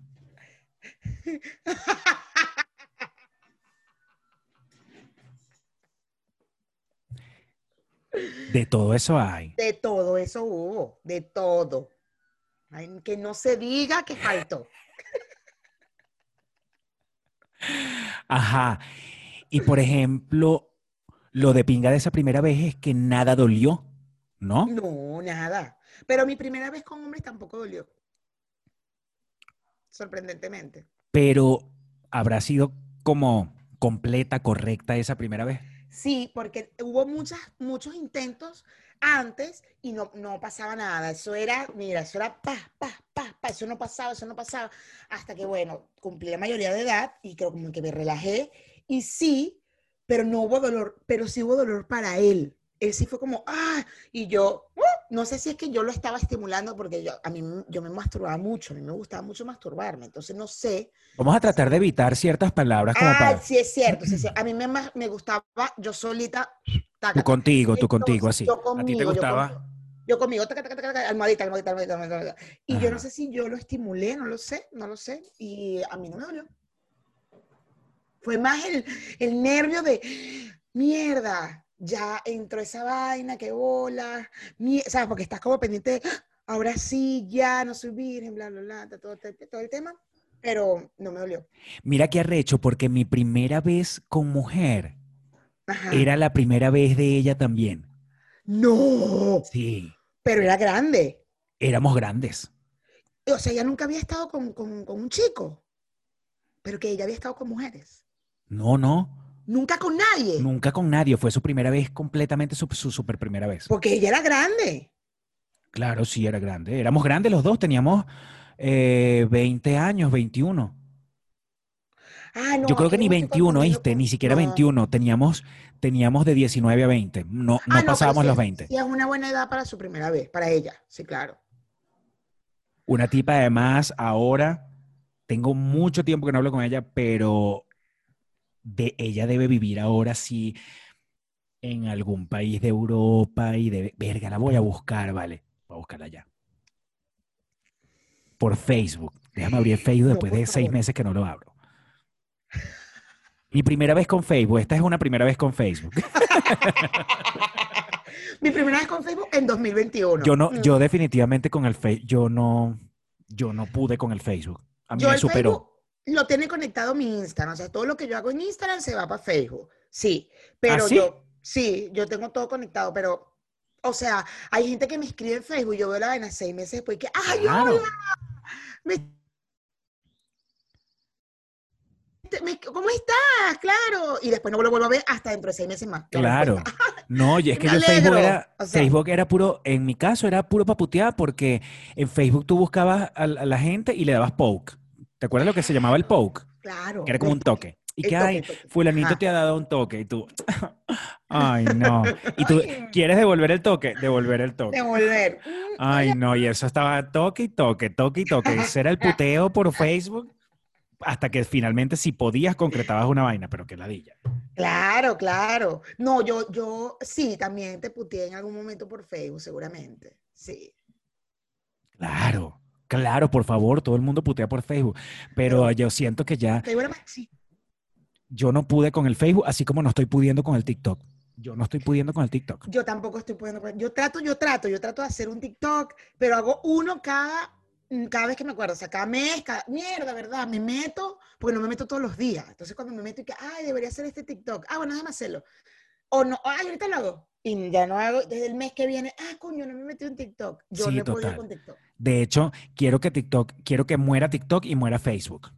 [laughs] de todo eso hay. De todo eso hubo, de todo. Ay, que no se diga que faltó. Ajá. Y por ejemplo, lo de pinga de esa primera vez es que nada dolió, ¿no? No, nada. Pero mi primera vez con hombres tampoco dolió. Sorprendentemente. Pero habrá sido como completa, correcta esa primera vez. Sí, porque hubo muchas, muchos intentos antes y no, no pasaba nada. Eso era, mira, eso era pa, pa, pa, pa, eso no pasaba, eso no pasaba. Hasta que, bueno, cumplí la mayoría de edad y creo como que me relajé. Y sí, pero no hubo dolor, pero sí hubo dolor para él. Él sí fue como, ah, y yo, ¡uh! No sé si es que yo lo estaba estimulando porque yo, a mí yo me masturbaba mucho, a mí me gustaba mucho masturbarme, entonces no sé. Vamos a tratar de evitar ciertas palabras como Ah, para... sí es cierto, sí es cierto. A mí me, me gustaba yo solita. taca, Tú contigo, tú Entonces, contigo, así. yo ¿A ti conmigo, te yo gustaba? conmigo. Yo conmigo, taca, taca, taca, almohadita, almohadita, almohadita, almohadita. Y yo no sé si yo lo estimulé, no lo sé, no lo sé. Y a mí no me dolió. Fue más el, el nervio de, mierda, ya entró esa vaina, qué bola. mie- ¿Sabes? Porque estás como pendiente de, "Ah, ahora sí, ya no soy virgen, bla, bla, bla, todo, todo, todo el tema. Pero no me dolió. Mira qué arrecho, porque mi primera vez con mujer Ajá. era la primera vez de ella también. No, Sí, pero era grande. éramos grandes. O sea, ella nunca había estado con, con- con un chico, pero que ella había estado con mujeres. No, no, Nunca con nadie, nunca con nadie. Fue su primera vez, completamente su, su super primera vez. porque ella era grande. Claro, sí, era grande. Éramos grandes los dos, teníamos eh, 20 años, 21. Ah, no, Yo creo que ni me estoy 21, confundiendo ¿oíste? con- Ni siquiera no. 21. Teníamos, teníamos de 19 a 20. No, no Ah, pasábamos sí los es- 20. Sí, es una buena edad para su primera vez, para ella, sí, claro. Una tipa, además, ahora tengo mucho tiempo que no hablo con ella, pero de ella debe vivir ahora sí en algún país de Europa y de verga, la voy a buscar, vale. Voy a buscarla ya. Por Facebook. Déjame abrir Facebook después de seis meses que no lo abro. Mi primera vez con Facebook. Esta es una primera vez con Facebook. [laughs] Mi primera vez con Facebook en 2021. Yo no, Mm. yo definitivamente con el Facebook, yo no, yo no pude con el Facebook. A mí Yo me superó. Facebook lo tiene conectado mi Instagram, o sea, todo lo que yo hago en Instagram se va para Facebook. Sí, pero ¿Ah, sí? yo, sí, yo tengo todo conectado, pero, o sea, hay gente que me escribe en Facebook, yo veo la vaina seis meses después y que, ¡ay, Claro. hola! Me- me- ¿Cómo estás? Claro. Y después no lo vuelvo a ver hasta dentro de seis meses más. la Claro. respuesta. [laughs] No, y es que yo Facebook era, O sea- Facebook era puro, en mi caso era puro paputear porque en Facebook tú buscabas a, la a la gente y le dabas poke. ¿Te acuerdas lo que se llamaba el poke? Claro. Que era como un toque. Y El que, toque, ay, el toque. fulanito Ajá. te ha dado un toque y tú, [laughs] ay, no. Y tú. ¿quieres devolver el toque? Devolver el toque. Devolver. Ay, no, y eso estaba toque y toque, toque y toque. Ese era el [laughs] puteo por Facebook hasta que finalmente si podías concretabas una vaina, pero qué ladilla. Claro, claro. No, yo, yo sí, también te puteé en algún momento por Facebook, seguramente. Sí. Claro, claro, por favor, todo el mundo putea por Facebook, pero yo siento que ya yo no pude con el Facebook, así como no estoy pudiendo con el TikTok. Yo no estoy pudiendo con el TikTok. Yo tampoco estoy pudiendo. Yo trato, yo trato, yo trato de hacer un TikTok, pero hago uno cada, mm, cada vez que me acuerdo. O sea, cada mes, cada mierda, ¿verdad? Me meto, porque no me meto todos los días. Entonces, cuando me meto y que, ay, debería hacer este TikTok. Ah, bueno, déjame hacerlo. O no, ay, ahorita lo hago. Y ya no hago, desde el mes que viene, ah, coño, no me metí en TikTok. Yo Sí, no he podido total. con TikTok. De hecho, quiero que TikTok, quiero que muera TikTok y muera Facebook.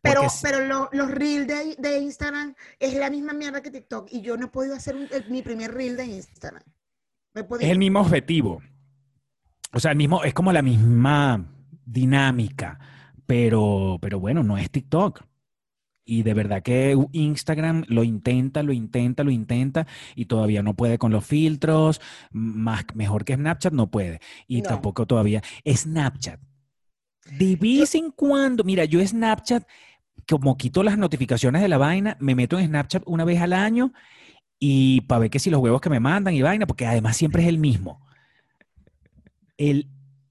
Pero, Porque pero lo- los reels de, de Instagram es la misma mierda que TikTok y yo no he podido hacer un- el- mi primer reel de Instagram. No he podido. Es el mismo objetivo. O sea, el mismo, es como la misma dinámica, pero, pero bueno, no es TikTok. Y de verdad que Instagram lo intenta, lo intenta, lo intenta y todavía no puede con los filtros, más mejor que Snapchat no puede. Y No. tampoco todavía Snapchat. De vez en cuando, mira, yo Snapchat, como quito las notificaciones de la vaina, me meto en Snapchat una vez al año y para ver que si los huevos que me mandan y vaina, porque además siempre es el mismo. El,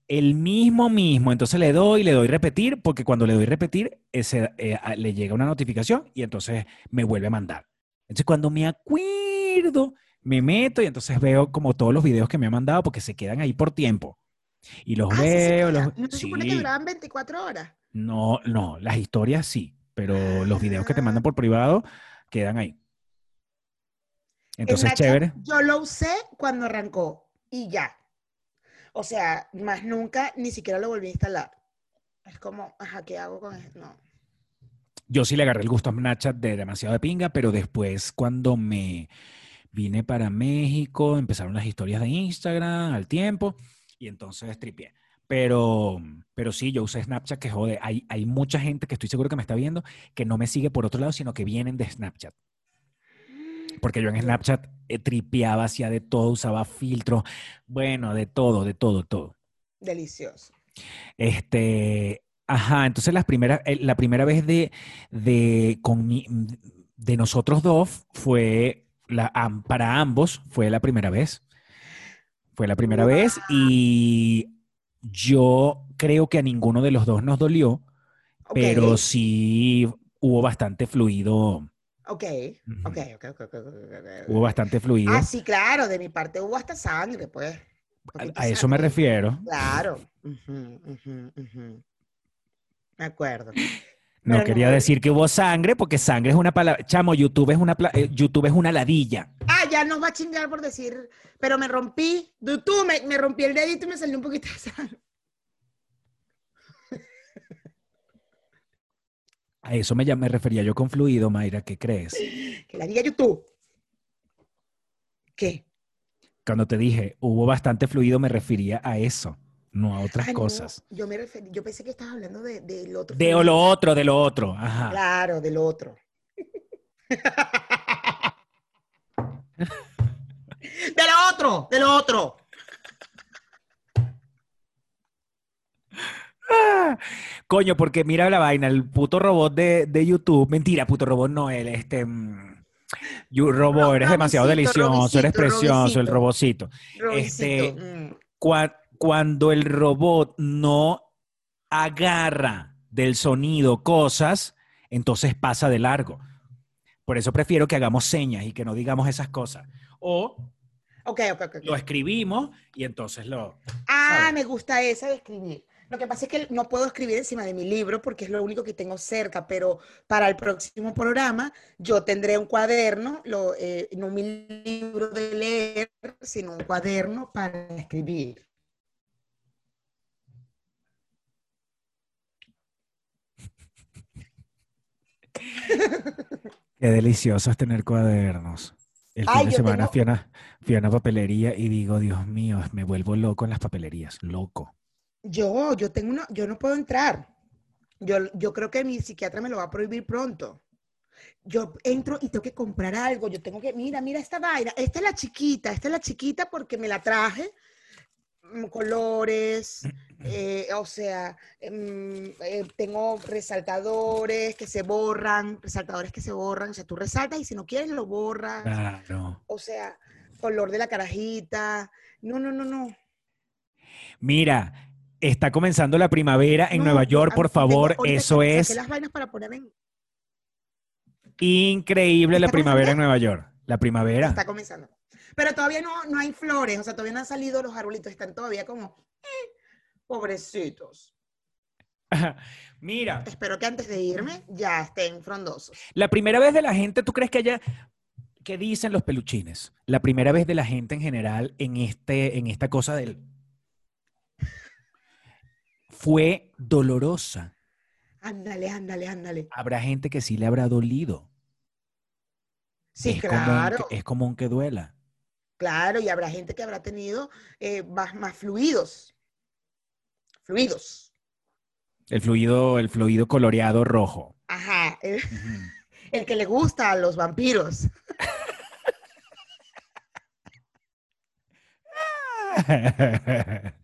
el mismo mismo. Entonces le doy, le doy repetir, porque cuando le doy repetir, ese, eh, le llega una notificación y entonces me vuelve a mandar. Entonces cuando me acuerdo, me meto y entonces veo como todos los videos que me ha mandado porque se quedan ahí por tiempo. Y los Ah, sí veo, los... ¿No se supone que sí. duraban 24 horas? No, no, las historias sí, pero los videos que te mandan por privado quedan ahí. Entonces, chévere. Yo lo usé cuando arrancó y ya. O sea, más nunca ni siquiera lo volví a instalar. Es como, ajá, ¿qué hago con esto? No. Yo sí le agarré el gusto a Snapchat de demasiado de pinga, pero después cuando me vine para México, empezaron las historias de Instagram al tiempo y entonces tripié. Pero, pero sí, yo usé Snapchat que jode. Hay, hay mucha gente que estoy seguro que me está viendo que no me sigue por otro lado, sino que vienen de Snapchat. Porque yo en Snapchat eh, tripeaba, hacía de todo, usaba filtros, bueno, de todo, de todo, todo. Delicioso. Este, ajá, entonces las primeras, eh, la primera vez de, de, con mi- de nosotros dos fue, la, para ambos fue la primera vez. Fue la primera vez y yo creo que a ninguno de los dos nos dolió, pero sí hubo bastante fluido. Ok, Ujú. ok, ok, ok, ok. Hubo bastante fluido. Ah, sí, claro, de mi parte hubo hasta sangre, pues. A, eso me refiero. Claro. Me acuerdo. No Pero quería no- decir que hubo sangre, porque sangre es una palabra. Chamo, YouTube es una, pla- eh, YouTube es una ladilla. Ah, ya nos va a chingar por decir, pero me rompí. Tú, me, me rompí el dedito y me salió un poquito de sangre. A eso me, refería yo con fluido, Mayra, ¿qué crees? Que la diga YouTube. ¿Qué? Cuando te dije hubo bastante fluido, me refería a eso, no a otras Ah, no, cosas. yo me referí, yo pensé que estabas hablando de, del otro. De fluido. lo otro, de lo otro. Ajá. Claro, del otro. [laughs] [laughs] de lo otro, de lo otro. Coño, porque mira la vaina, el puto robot de, de YouTube. Mentira, puto robot no, el este. mm, you- robot, Ro- eres demasiado Robicito, delicioso, eres Robicito, precioso, el robocito. Este, mm. Cua- cuando el robot no agarra del sonido cosas, entonces pasa de largo. Por eso prefiero que hagamos señas y que no digamos esas cosas. O Ok, ok, ok. ok. lo escribimos y entonces lo... Ah, ¿sabes? me gusta esa de escribir. Lo que pasa es que no puedo escribir encima de mi libro porque es lo único que tengo cerca, pero para el próximo programa yo tendré un cuaderno, lo, eh, no mi libro de leer, sino un cuaderno para escribir. [laughs] Qué delicioso es tener cuadernos. El Ay, fin de semana tengo- fui, a una, fui a una papelería y digo, Dios mío, me vuelvo loco en las papelerías, loco. Yo, yo tengo una, yo no puedo entrar. Yo, yo creo que mi psiquiatra me lo va a prohibir pronto. Yo entro y tengo que comprar algo. Yo tengo que, mira, mira esta vaina. Esta es la chiquita, esta es la chiquita porque me la traje. mm, Colores, [clears throat] eh, o sea, mm, eh, tengo resaltadores que se borran, resaltadores que se borran. O sea, tú resaltas y si no quieres lo borras. Claro. O sea, color de la carajita. No, no, no, no. Mira, está comenzando la primavera en No, Nueva yo- York, por favor. Eso es las vainas para poner en, increíble la ¿Está primavera en? Nueva York. La primavera. Está comenzando. Pero todavía no, no hay flores, o sea, todavía no han salido los arbolitos, están todavía como, eh, pobrecitos. Mira, Espero que antes de irme ya estén frondosos. la primera vez de la gente, ¿tú crees que haya... ¿Qué dicen los peluchines? La primera vez de la gente en general en, este, en esta cosa del... Fue dolorosa. Ándale, ándale, ándale. Habrá gente que sí le habrá dolido. Sí, es claro, Común es común que duela. claro, y habrá gente que habrá tenido eh, más, más fluidos. Fluidos. El fluido, el fluido coloreado rojo. Ajá, el, [laughs] el que le gusta a los vampiros. [laughs]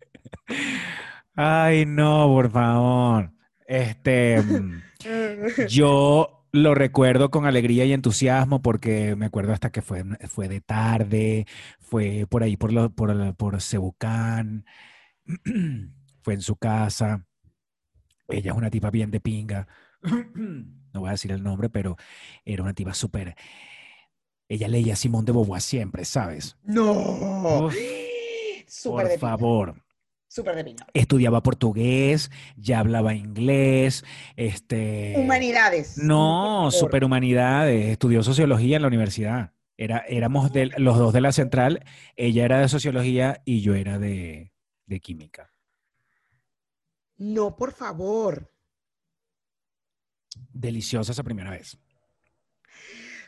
Ay, no, por favor. Este, [laughs] yo lo recuerdo con alegría y entusiasmo porque me acuerdo hasta que fue, fue de tarde, fue por ahí por, lo- por, Cebucán, [clears throat] fue en su casa. Ella es una tipa bien de pinga. [clears throat] No voy a decir el nombre, pero era una tipa súper. Ella leía a Simón de Beauvoir siempre, ¿sabes? No. Uf, [gasps] por favor. Súper de. Estudiaba portugués, ya hablaba inglés, este... Humanidades. No, superhumanidades, estudió sociología en la universidad. Era, éramos de, los dos de la central, ella era de sociología y yo era de, de química. No, por favor. Deliciosa esa primera vez.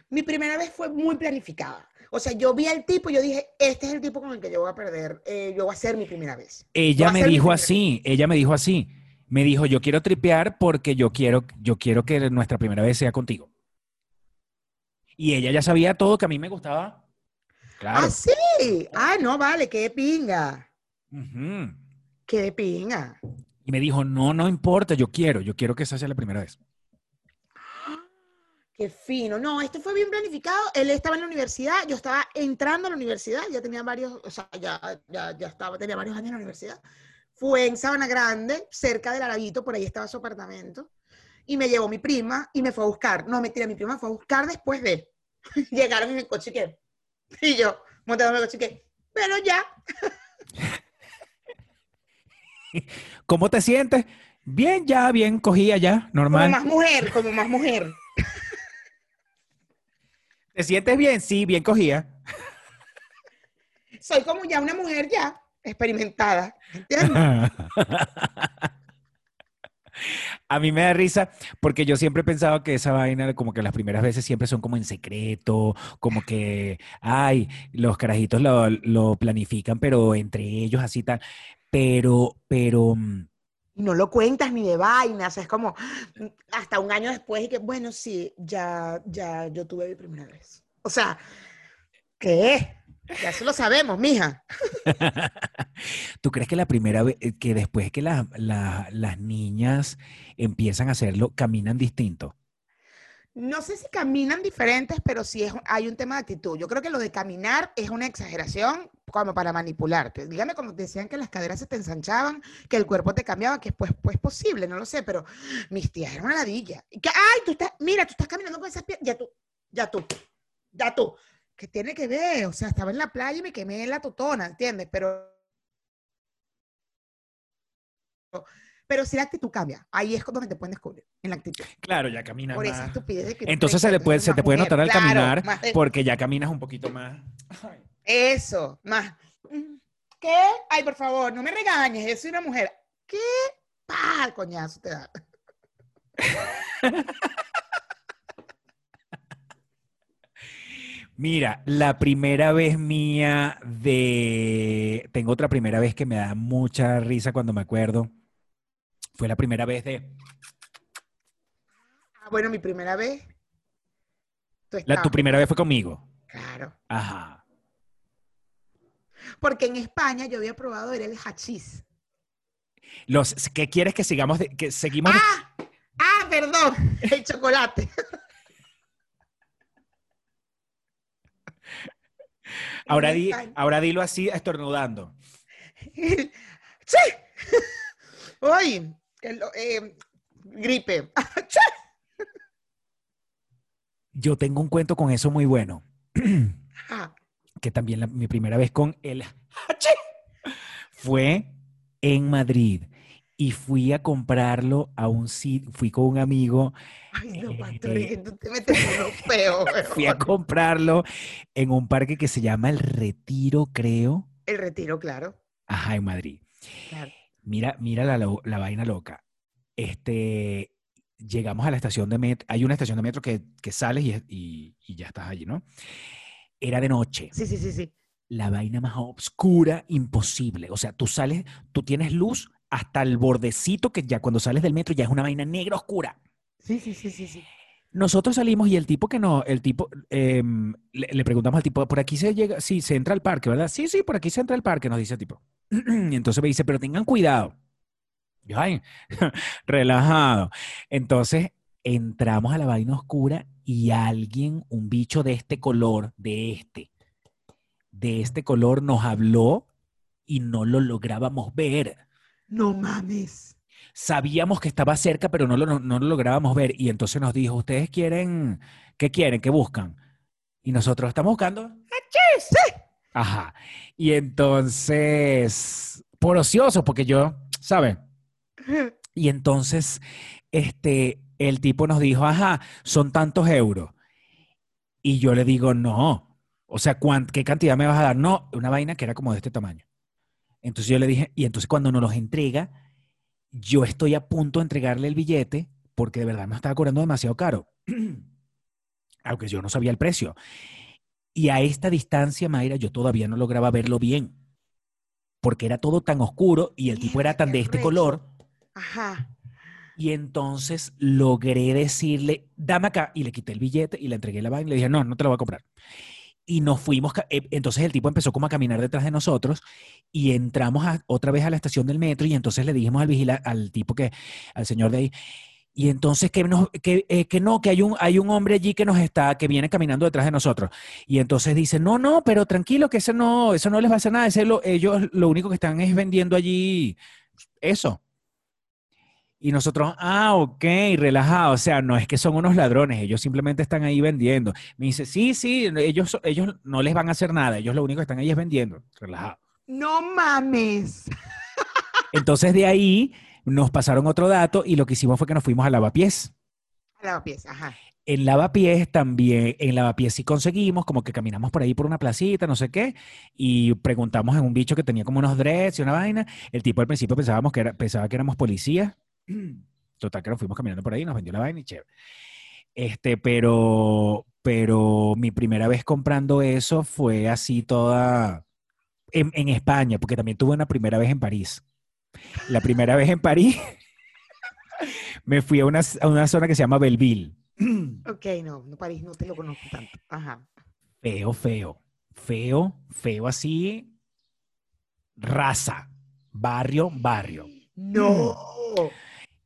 Mi primera vez fue muy planificada. O sea, yo vi al tipo y yo dije, este es el tipo con el que yo voy a perder, eh, yo voy a hacer mi primera vez. Ella me dijo así, ella me dijo así. Me dijo, yo quiero tripear porque yo quiero, yo quiero que nuestra primera vez sea contigo. Y ella ya sabía todo que a mí me gustaba. Claro. Ah, sí. Ah, no, vale, qué pinga. Ujú. Qué pinga. Y me dijo, no, no importa, yo quiero, yo quiero que esa sea la primera vez. Qué fino. No, esto fue bien planificado. Él estaba en la universidad, yo estaba entrando a la universidad, ya tenía varios, o sea, ya, ya, ya estaba, tenía varios años en la universidad. Fue en Sabana Grande, cerca del Arabito, por ahí estaba su apartamento. Y me llevó mi prima y me fue a buscar. No, mentira, mi prima fue a buscar después de. [laughs] Llegaron en el coche y que. Y yo, montando en el coche y que. Pero ya. [laughs] ¿Cómo te sientes? Bien, ya, bien, cogía ya, Como normal. más mujer, como más mujer. ¿Te sientes bien? Sí, bien cogía. Soy como ya una mujer ya experimentada. ¿Entiendes? [laughs] A mí me da risa porque yo siempre he pensado que esa vaina, como que las primeras veces siempre son como en secreto, como que, ay, los carajitos lo, lo planifican, pero entre ellos así tal. Pero, pero, mm, Y no lo cuentas ni de vainas, es como hasta un año después y que, bueno, sí, ya, ya yo tuve mi primera vez. O sea, ¿qué? Ya eso lo sabemos, mija. [laughs] ¿tú crees que la primera vez, que después que la- la- las niñas empiezan a hacerlo, caminan distinto? No sé si caminan diferentes, pero sí es, hay un tema de actitud. Yo creo que lo de caminar es una exageración como para manipularte. Dígame como decían que las caderas se te ensanchaban, que el cuerpo te cambiaba, que pues, pues posible, no lo sé, pero mis tías eran una ladilla. Que, ay, tú estás, mira, tú estás caminando con esas piernas, ya tú, ya tú, ya tú. ¿Qué tiene que ver? O sea, estaba en la playa y me quemé en la totona, ¿entiendes? Pero, pero si la actitud cambia, ahí es donde te pueden descubrir, en la actitud. Claro, ya caminas Por esa estupidez de que Entonces se, le puede, se te puede mujer. notar al Claro, caminar de- porque ya caminas un poquito más. Ay. Eso, más. ¿Qué? Ay, por favor, no me regañes, yo soy una mujer. ¿Qué? ¡Pah! Coñazo te da. [laughs] Mira, la primera vez mía de... Tengo otra primera vez que me da mucha risa cuando me acuerdo. Fue la primera vez de... Ah, bueno, mi primera vez. Tú La, tu primera vez fue conmigo. Claro. Ajá. Porque en España yo había probado era el hachís. Los, ¿Qué quieres que sigamos? de- que seguimos de- ¡Ah! ¡Ah, perdón! [laughs] El chocolate. [laughs] ahora, di, ahora dilo así, estornudando. [laughs] ¡Sí! Eh, gripe. [laughs] Yo tengo un cuento con eso muy bueno. Que también la- mi primera vez con el fue en Madrid y fui a comprarlo a un sitio, fui con un amigo, Ay, no, Eh, Pastori, que tú te metes en feos. [laughs] fui a comprarlo en un parque que se llama El Retiro, creo, El retiro, claro. ajá, en Madrid. claro. Mira, mira la, la vaina loca. Este, llegamos a la estación de metro, hay una estación de metro que, que sales y, y- y ya estás allí, ¿no? Era de noche. Sí, sí, sí, sí. la vaina más oscura imposible. O sea, tú sales, tú tienes luz hasta el bordecito que ya cuando sales del metro ya es una vaina negra oscura. Sí, sí, sí, sí, sí. Nosotros salimos y el tipo que no, el tipo, em, le, le preguntamos al tipo, por aquí se llega, sí, se entra al parque, ¿verdad? Sí, sí, por aquí se entra al parque, nos dice el tipo. Y [clears throat] entonces me dice, pero tengan cuidado. Yo, ay, [laughs] relajado. Entonces entramos a la vaina oscura y alguien, un bicho de este color, de este, de este color nos habló y no lo lográbamos ver. No mames. Sabíamos que estaba cerca, pero no lo, no, no lo lográbamos ver. Y entonces nos dijo, ¿ustedes quieren, qué quieren, qué buscan? Y nosotros estamos buscando. ¡Achis! ¡Sí! Ajá. Y entonces, por ocioso, porque yo, ¿sabes? [laughs] Y entonces, este, el tipo nos dijo, ajá, son tantos euros. Y yo le digo, no. O sea, ¿qué cantidad me vas a dar? No, una vaina que era como de este tamaño. Entonces yo le dije, y entonces cuando nos los entrega, yo estoy a punto de entregarle el billete porque de verdad me estaba cobrando demasiado caro. [clears throat] Aunque yo no sabía el precio. Y a esta distancia, Mayra, yo todavía no lograba verlo bien. Porque era todo tan oscuro y el tipo era tan de este color. Ajá. Y entonces logré decirle, dame acá. Y le quité el billete y le entregué la vaina y le dije, no, no te lo voy a comprar. Y nos fuimos, eh, entonces el tipo empezó como a caminar detrás de nosotros y entramos otra vez a la estación del metro y entonces le dijimos al vigila, al tipo que, al señor de ahí, y entonces que, que, eh, que, no, que hay un, hay un hombre allí que nos está, que viene caminando detrás de nosotros. Y entonces dice, no, no, pero tranquilo, que eso no, eso no les va a hacer nada. Ese lo, ellos lo único que están es vendiendo allí eso. Y nosotros, ah, ok, relajado. O sea, no es que son unos ladrones, ellos simplemente están ahí vendiendo. Me dice, sí, sí, ellos, ellos no les van a hacer nada, ellos lo único que están ahí es vendiendo, relajado. No mames. [laughs] Entonces de ahí nos pasaron otro dato y lo que hicimos fue que nos fuimos a Lavapiés. A Lavapiés, ajá. En Lavapiés también, en Lavapiés sí conseguimos, como que caminamos por ahí por una placita, no sé qué, y preguntamos en un bicho que tenía como unos dreads y una vaina. El tipo al principio pensábamos que era, pensaba que éramos policías. [clears throat] Total, que nos fuimos caminando por ahí, nos vendió la vaina y chévere. Este, pero, pero mi primera vez comprando eso fue así toda en, en España, porque también tuve una primera vez en París. La primera vez en París, me fui a una, zona que se llama Belleville. Ok, no, París no te lo conozco tanto. Ajá. Feo, feo. Feo, feo así. Raza. Barrio, barrio. No.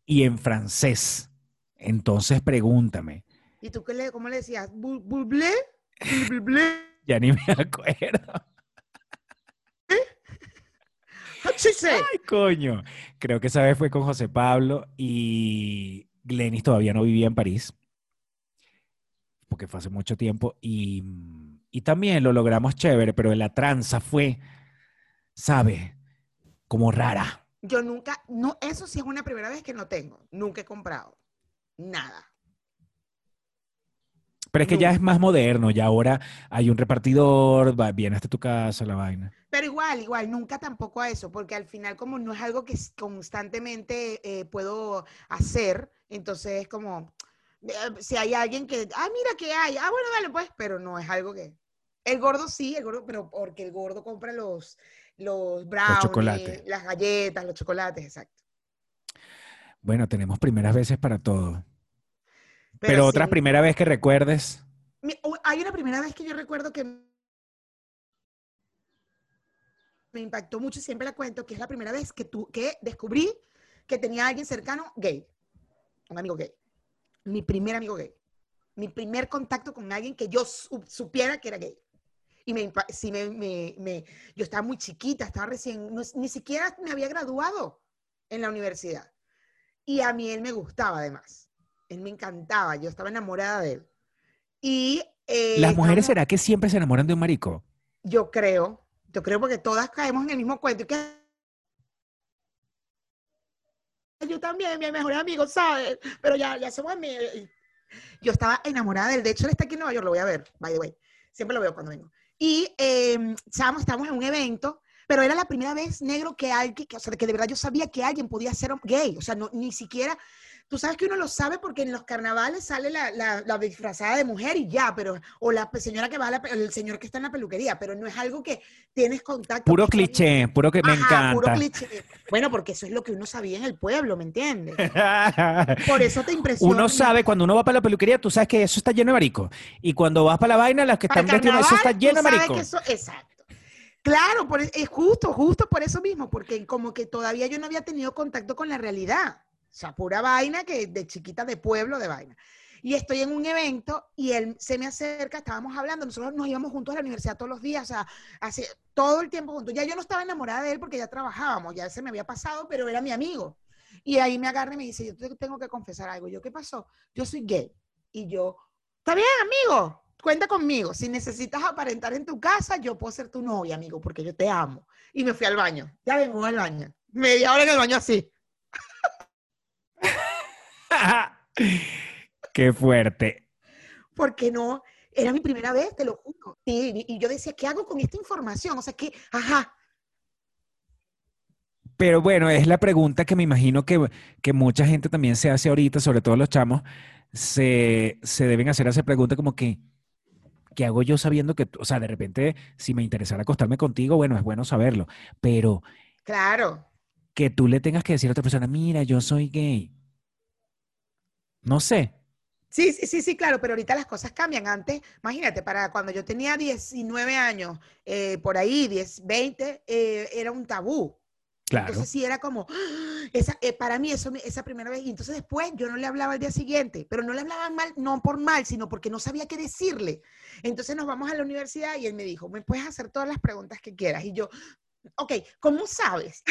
Y en francés. Entonces pregúntame. ¿Y tú qué le, cómo le decías? ¿Bulblé? [laughs] ya ni me acuerdo. [laughs] Ay, coño. Creo que esa vez fue con José Pablo y Glenis todavía no vivía en París, porque fue hace mucho tiempo, y, y también lo logramos chévere, pero la tranza fue, ¿sabes? Como rara. Yo nunca, no, eso sí es una primera vez que no tengo, nunca he comprado, nada. Pero es que ya es más moderno, ya ahora hay un repartidor, va, viene hasta tu casa la vaina. Pero igual, igual, nunca tampoco a eso, porque al final como no es algo que constantemente eh, puedo hacer, entonces es como, eh, si hay alguien que, ah, mira que hay, ah, bueno, dale pues, pero no es algo que... El gordo sí, el gordo, pero porque el gordo compra los, los brownies, las galletas, los chocolates, exacto. Bueno, tenemos primeras veces para todo. Pero, otra primera vez que recuerdes. Hay una primera vez que yo recuerdo que me impactó mucho y siempre la cuento, que es la primera vez que, tú, que descubrí que tenía a alguien cercano gay, un amigo gay, mi primer amigo gay, mi primer contacto con alguien que yo supiera que era gay. Y me, sí, me, me, yo estaba muy chiquita, estaba recién, ni siquiera me había graduado en la universidad. Y a mí él me gustaba además él me encantaba, yo estaba enamorada de él. Y... Eh, ¿Las mujeres será que siempre se enamoran de un marico? Yo creo, yo creo porque todas caemos en el mismo cuento. que yo también, mi mejor amigo, ¿sabes? Pero ya, ya somos amigos. Yo estaba enamorada de él. De hecho, él está aquí en Nueva York, lo voy a ver, by the way. Siempre lo veo cuando vengo. Y eh, estábamos en un evento, pero era la primera vez negro que alguien, que, o sea, que de verdad yo sabía que alguien podía ser gay. O sea, no, ni siquiera Tú sabes que uno lo sabe porque en los carnavales sale la, la, disfrazada de mujer y ya, pero, o la señora que va a la, el señor que está en la peluquería, pero no es algo que tienes contacto. Puro cliché, puro que me encanta. Puro cliché. Bueno, porque eso es lo que uno sabía en el pueblo, ¿me entiendes? [laughs] Por eso te impresiona. Uno sabe, cuando uno va para la peluquería, tú sabes que eso está lleno de marico. Y cuando vas para la vaina, las que están vestidas, eso está lleno de marico. exacto. Claro, por, es justo, justo por eso mismo, porque como que todavía yo no había tenido contacto con la realidad. O sea, pura vaina que de chiquita de pueblo de vaina. Y estoy en un evento y él se me acerca, estábamos hablando, nosotros nos íbamos juntos a la universidad todos los días, o sea, hace todo el tiempo juntos. Ya yo no estaba enamorada de él porque ya trabajábamos, ya se me había pasado, pero era mi amigo. Y ahí me agarra y me dice, yo tengo que confesar algo. Yo, ¿qué pasó? Yo soy gay. Y yo, está bien, amigo, cuenta conmigo. Si necesitas aparentar en tu casa, yo puedo ser tu novia, amigo, porque yo te amo. Y me fui al baño. Ya vengo al baño. Media hora en el baño así. [laughs] Qué fuerte. Porque no, era mi primera vez, te lo juro. Y, y yo decía, ¿qué hago con esta información? O sea, que, ajá, Pero bueno, es la pregunta que me imagino que, que mucha gente también se hace ahorita, sobre todo los chamos, se, se deben hacer esa pregunta como que, ¿qué hago yo sabiendo que, o sea, de repente, si me interesara acostarme contigo, bueno, es bueno saberlo, pero claro. que tú le tengas que decir a otra persona, mira, yo soy gay. No sé. Sí, sí, sí, sí, claro, pero ahorita las cosas cambian. Antes, imagínate, para cuando yo tenía 19 años, eh, por ahí, 10, 20, eh, era un tabú. Claro. Entonces sí era como, ¡ah! esa, eh, para mí eso, esa primera vez, y entonces después yo no le hablaba al día siguiente, pero no le hablaba mal, no por mal, sino porque no sabía qué decirle. Entonces nos vamos a la universidad y él me dijo, me puedes hacer todas las preguntas que quieras. Y yo, ok, ¿cómo sabes?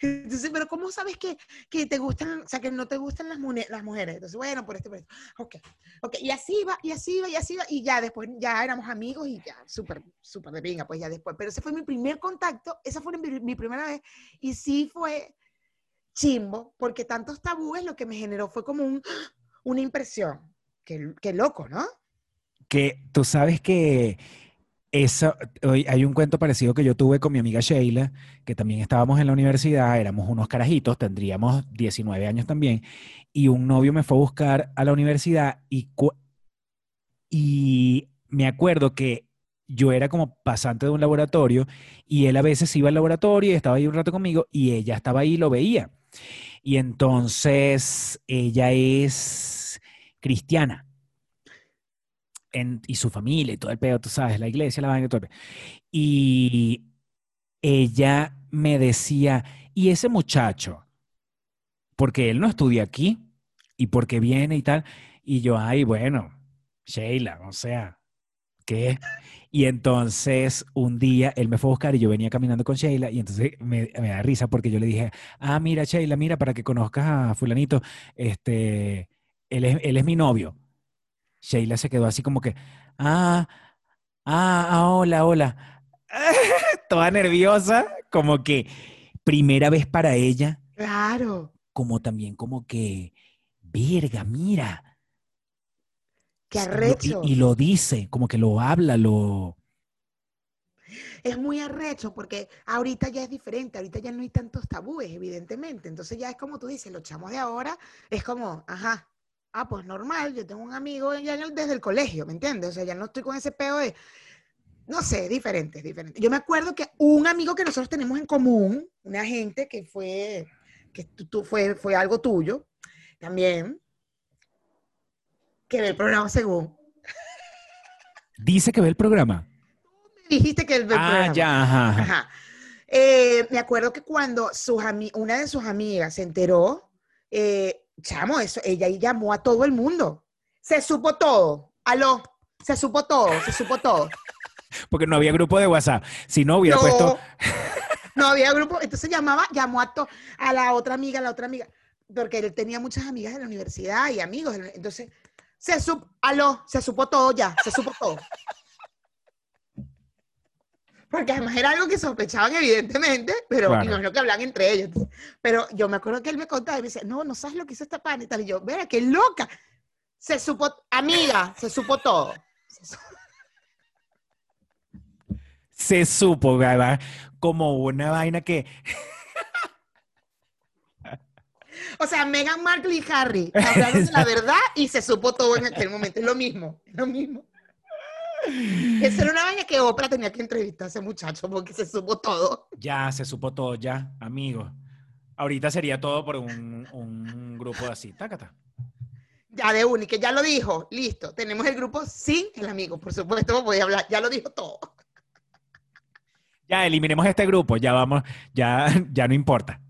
Entonces, pero ¿cómo sabes que, que te gustan, o sea, que no te gustan las, las mujeres? Entonces, bueno, por esto, por esto. Ok, ok, y así iba, y así iba, y así iba, y ya después ya éramos amigos y ya, súper, súper de pinga, pues ya después. Pero ese fue mi primer contacto, esa fue mi, mi primera vez, y sí fue chimbo, porque tantos tabúes lo que me generó fue como un, una impresión. Qué, qué loco, ¿no? Que tú sabes que esa, hoy hay un cuento parecido que yo tuve con mi amiga Sheila, que también estábamos en la universidad, éramos unos carajitos, tendríamos 19 años también, y un novio me fue a buscar a la universidad y, y me acuerdo que yo era como pasante de un laboratorio y él a veces iba al laboratorio y estaba ahí un rato conmigo y ella estaba ahí y lo veía. Y entonces ella es cristiana en- y su familia y todo el pedo, tú sabes, la iglesia, la vaina y todo el pedo. Y ella me decía, ¿y ese muchacho? Porque él no estudia aquí y porque viene y tal. Y yo, ay, bueno, Sheila, o sea, ¿qué? Y entonces un día él me fue a buscar y yo venía caminando con Sheila y entonces me, me da risa porque yo le dije, ah, mira, Sheila, mira, para que conozcas a fulanito, este, él es, él es mi novio. Sheila se quedó así como que, ah, ah, ah, hola, hola. [laughs] Toda nerviosa, como que primera vez para ella, Claro, como también como que, verga, mira. qué arrecho. Y, y lo dice, como que lo habla, lo... Es muy arrecho porque ahorita ya es diferente, ahorita ya no hay tantos tabúes, evidentemente. Entonces ya es como tú dices, los chamos de ahora es como, ajá, ah, pues normal, yo tengo un amigo ya desde el colegio, ¿me entiendes? O sea, ya no estoy con ese peo de, no sé, diferente, diferente. Yo me acuerdo que un amigo que nosotros tenemos en común, una gente que fue, que tú, fue, fue algo tuyo, también, que ve el programa según. Dice que ve el programa. Dijiste que él ve el Ah, programa. ya, ajá. Eh, me acuerdo que cuando sus una de sus amigas se enteró, eh, chamo, eso, ella ahí llamó a todo el mundo. Se supo todo. Aló, se supo todo, se supo todo. Porque no había grupo de WhatsApp. Si no, hubiera no, puesto... [laughs] no había grupo. Entonces llamaba, llamó a, to- a la otra amiga, a la otra amiga, porque él tenía muchas amigas en la universidad y amigos. Entonces, se supo, aló, se supo todo ya, se supo todo. Porque además era algo que sospechaban evidentemente, pero Claro. imagino que hablan entre ellos. Pero yo me acuerdo que él me contaba y me decía, no, no sabes lo que hizo esta pana y tal. Y yo, mira, qué loca. Se supo, amiga, se supo todo. Se supo, ¿verdad? Como una vaina que... O sea, Meghan Markle y Harry hablaron de la [laughs] verdad y se supo todo en aquel momento. Es lo mismo, es lo mismo. [laughs] Esa era una vaina que Oprah tenía que entrevistar a ese muchacho porque se supo todo. Ya, se supo todo, ya, amigos. Ahorita sería todo por un, un grupo así. Tácata. Ya de única, ya lo dijo, listo. Tenemos el grupo sin el amigo, por supuesto, voy a hablar, ya lo dijo todo. Ya, eliminemos este grupo, ya vamos, ya, ya no importa.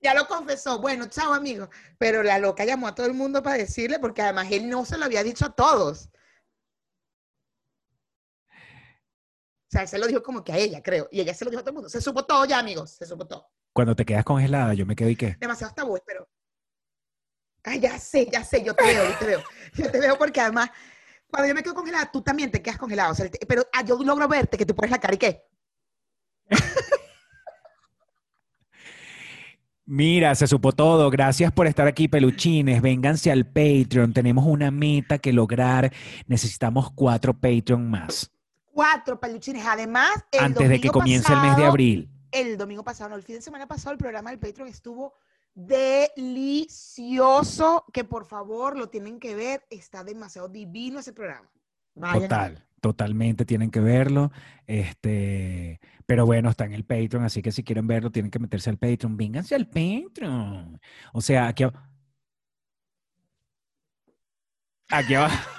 Ya lo confesó, bueno, chao amigo. Pero la loca llamó a todo el mundo para decirle, porque además él no se lo había dicho a todos. Sea, él se lo dijo como que a ella, creo. Y ella se lo dijo a todo el mundo. Se supo todo ya, amigos, se supo todo. Cuando te quedas congelada, yo me quedo y qué. Demasiados tabúes, pero Ay, ya sé, ya sé, yo te veo, yo te veo. [laughs] Yo te veo porque además, cuando yo me quedo congelada, tú también te quedas congelado. O sea, pero ah, yo logro verte que te pones la cara y qué. [laughs] Mira, se supo todo. Gracias por estar aquí, peluchines. Vénganse al Patreon. Tenemos una meta que lograr. Necesitamos cuatro Patreon más Cuatro peluchines. Además, el antes de que comience el mes de abril. El domingo pasado, no, el fin de semana pasado, el programa del Patreon estuvo delicioso. Que por favor lo tienen que ver. Está demasiado divino ese programa. Vayan. Total, totalmente tienen que verlo. Este, pero bueno, está en el Patreon, así que si quieren verlo, tienen que meterse al Patreon. Vénganse al Patreon. O sea, aquí, aquí abajo,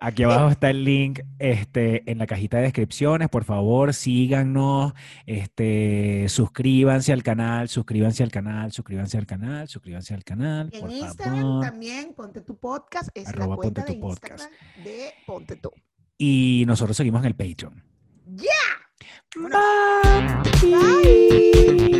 aquí abajo está el link este, en la cajita de descripciones. Por favor, síganos, este, suscríbanse al canal, suscríbanse al canal, suscríbanse al canal, suscríbanse al canal, Y en por Instagram favor. también, Ponte tu podcast, es Arroba la cuenta Ponte de Tu Podcast. Instagram de Ponte tu. Y nosotros seguimos en el Patreon. ¡Ya! Vámonos. Bye.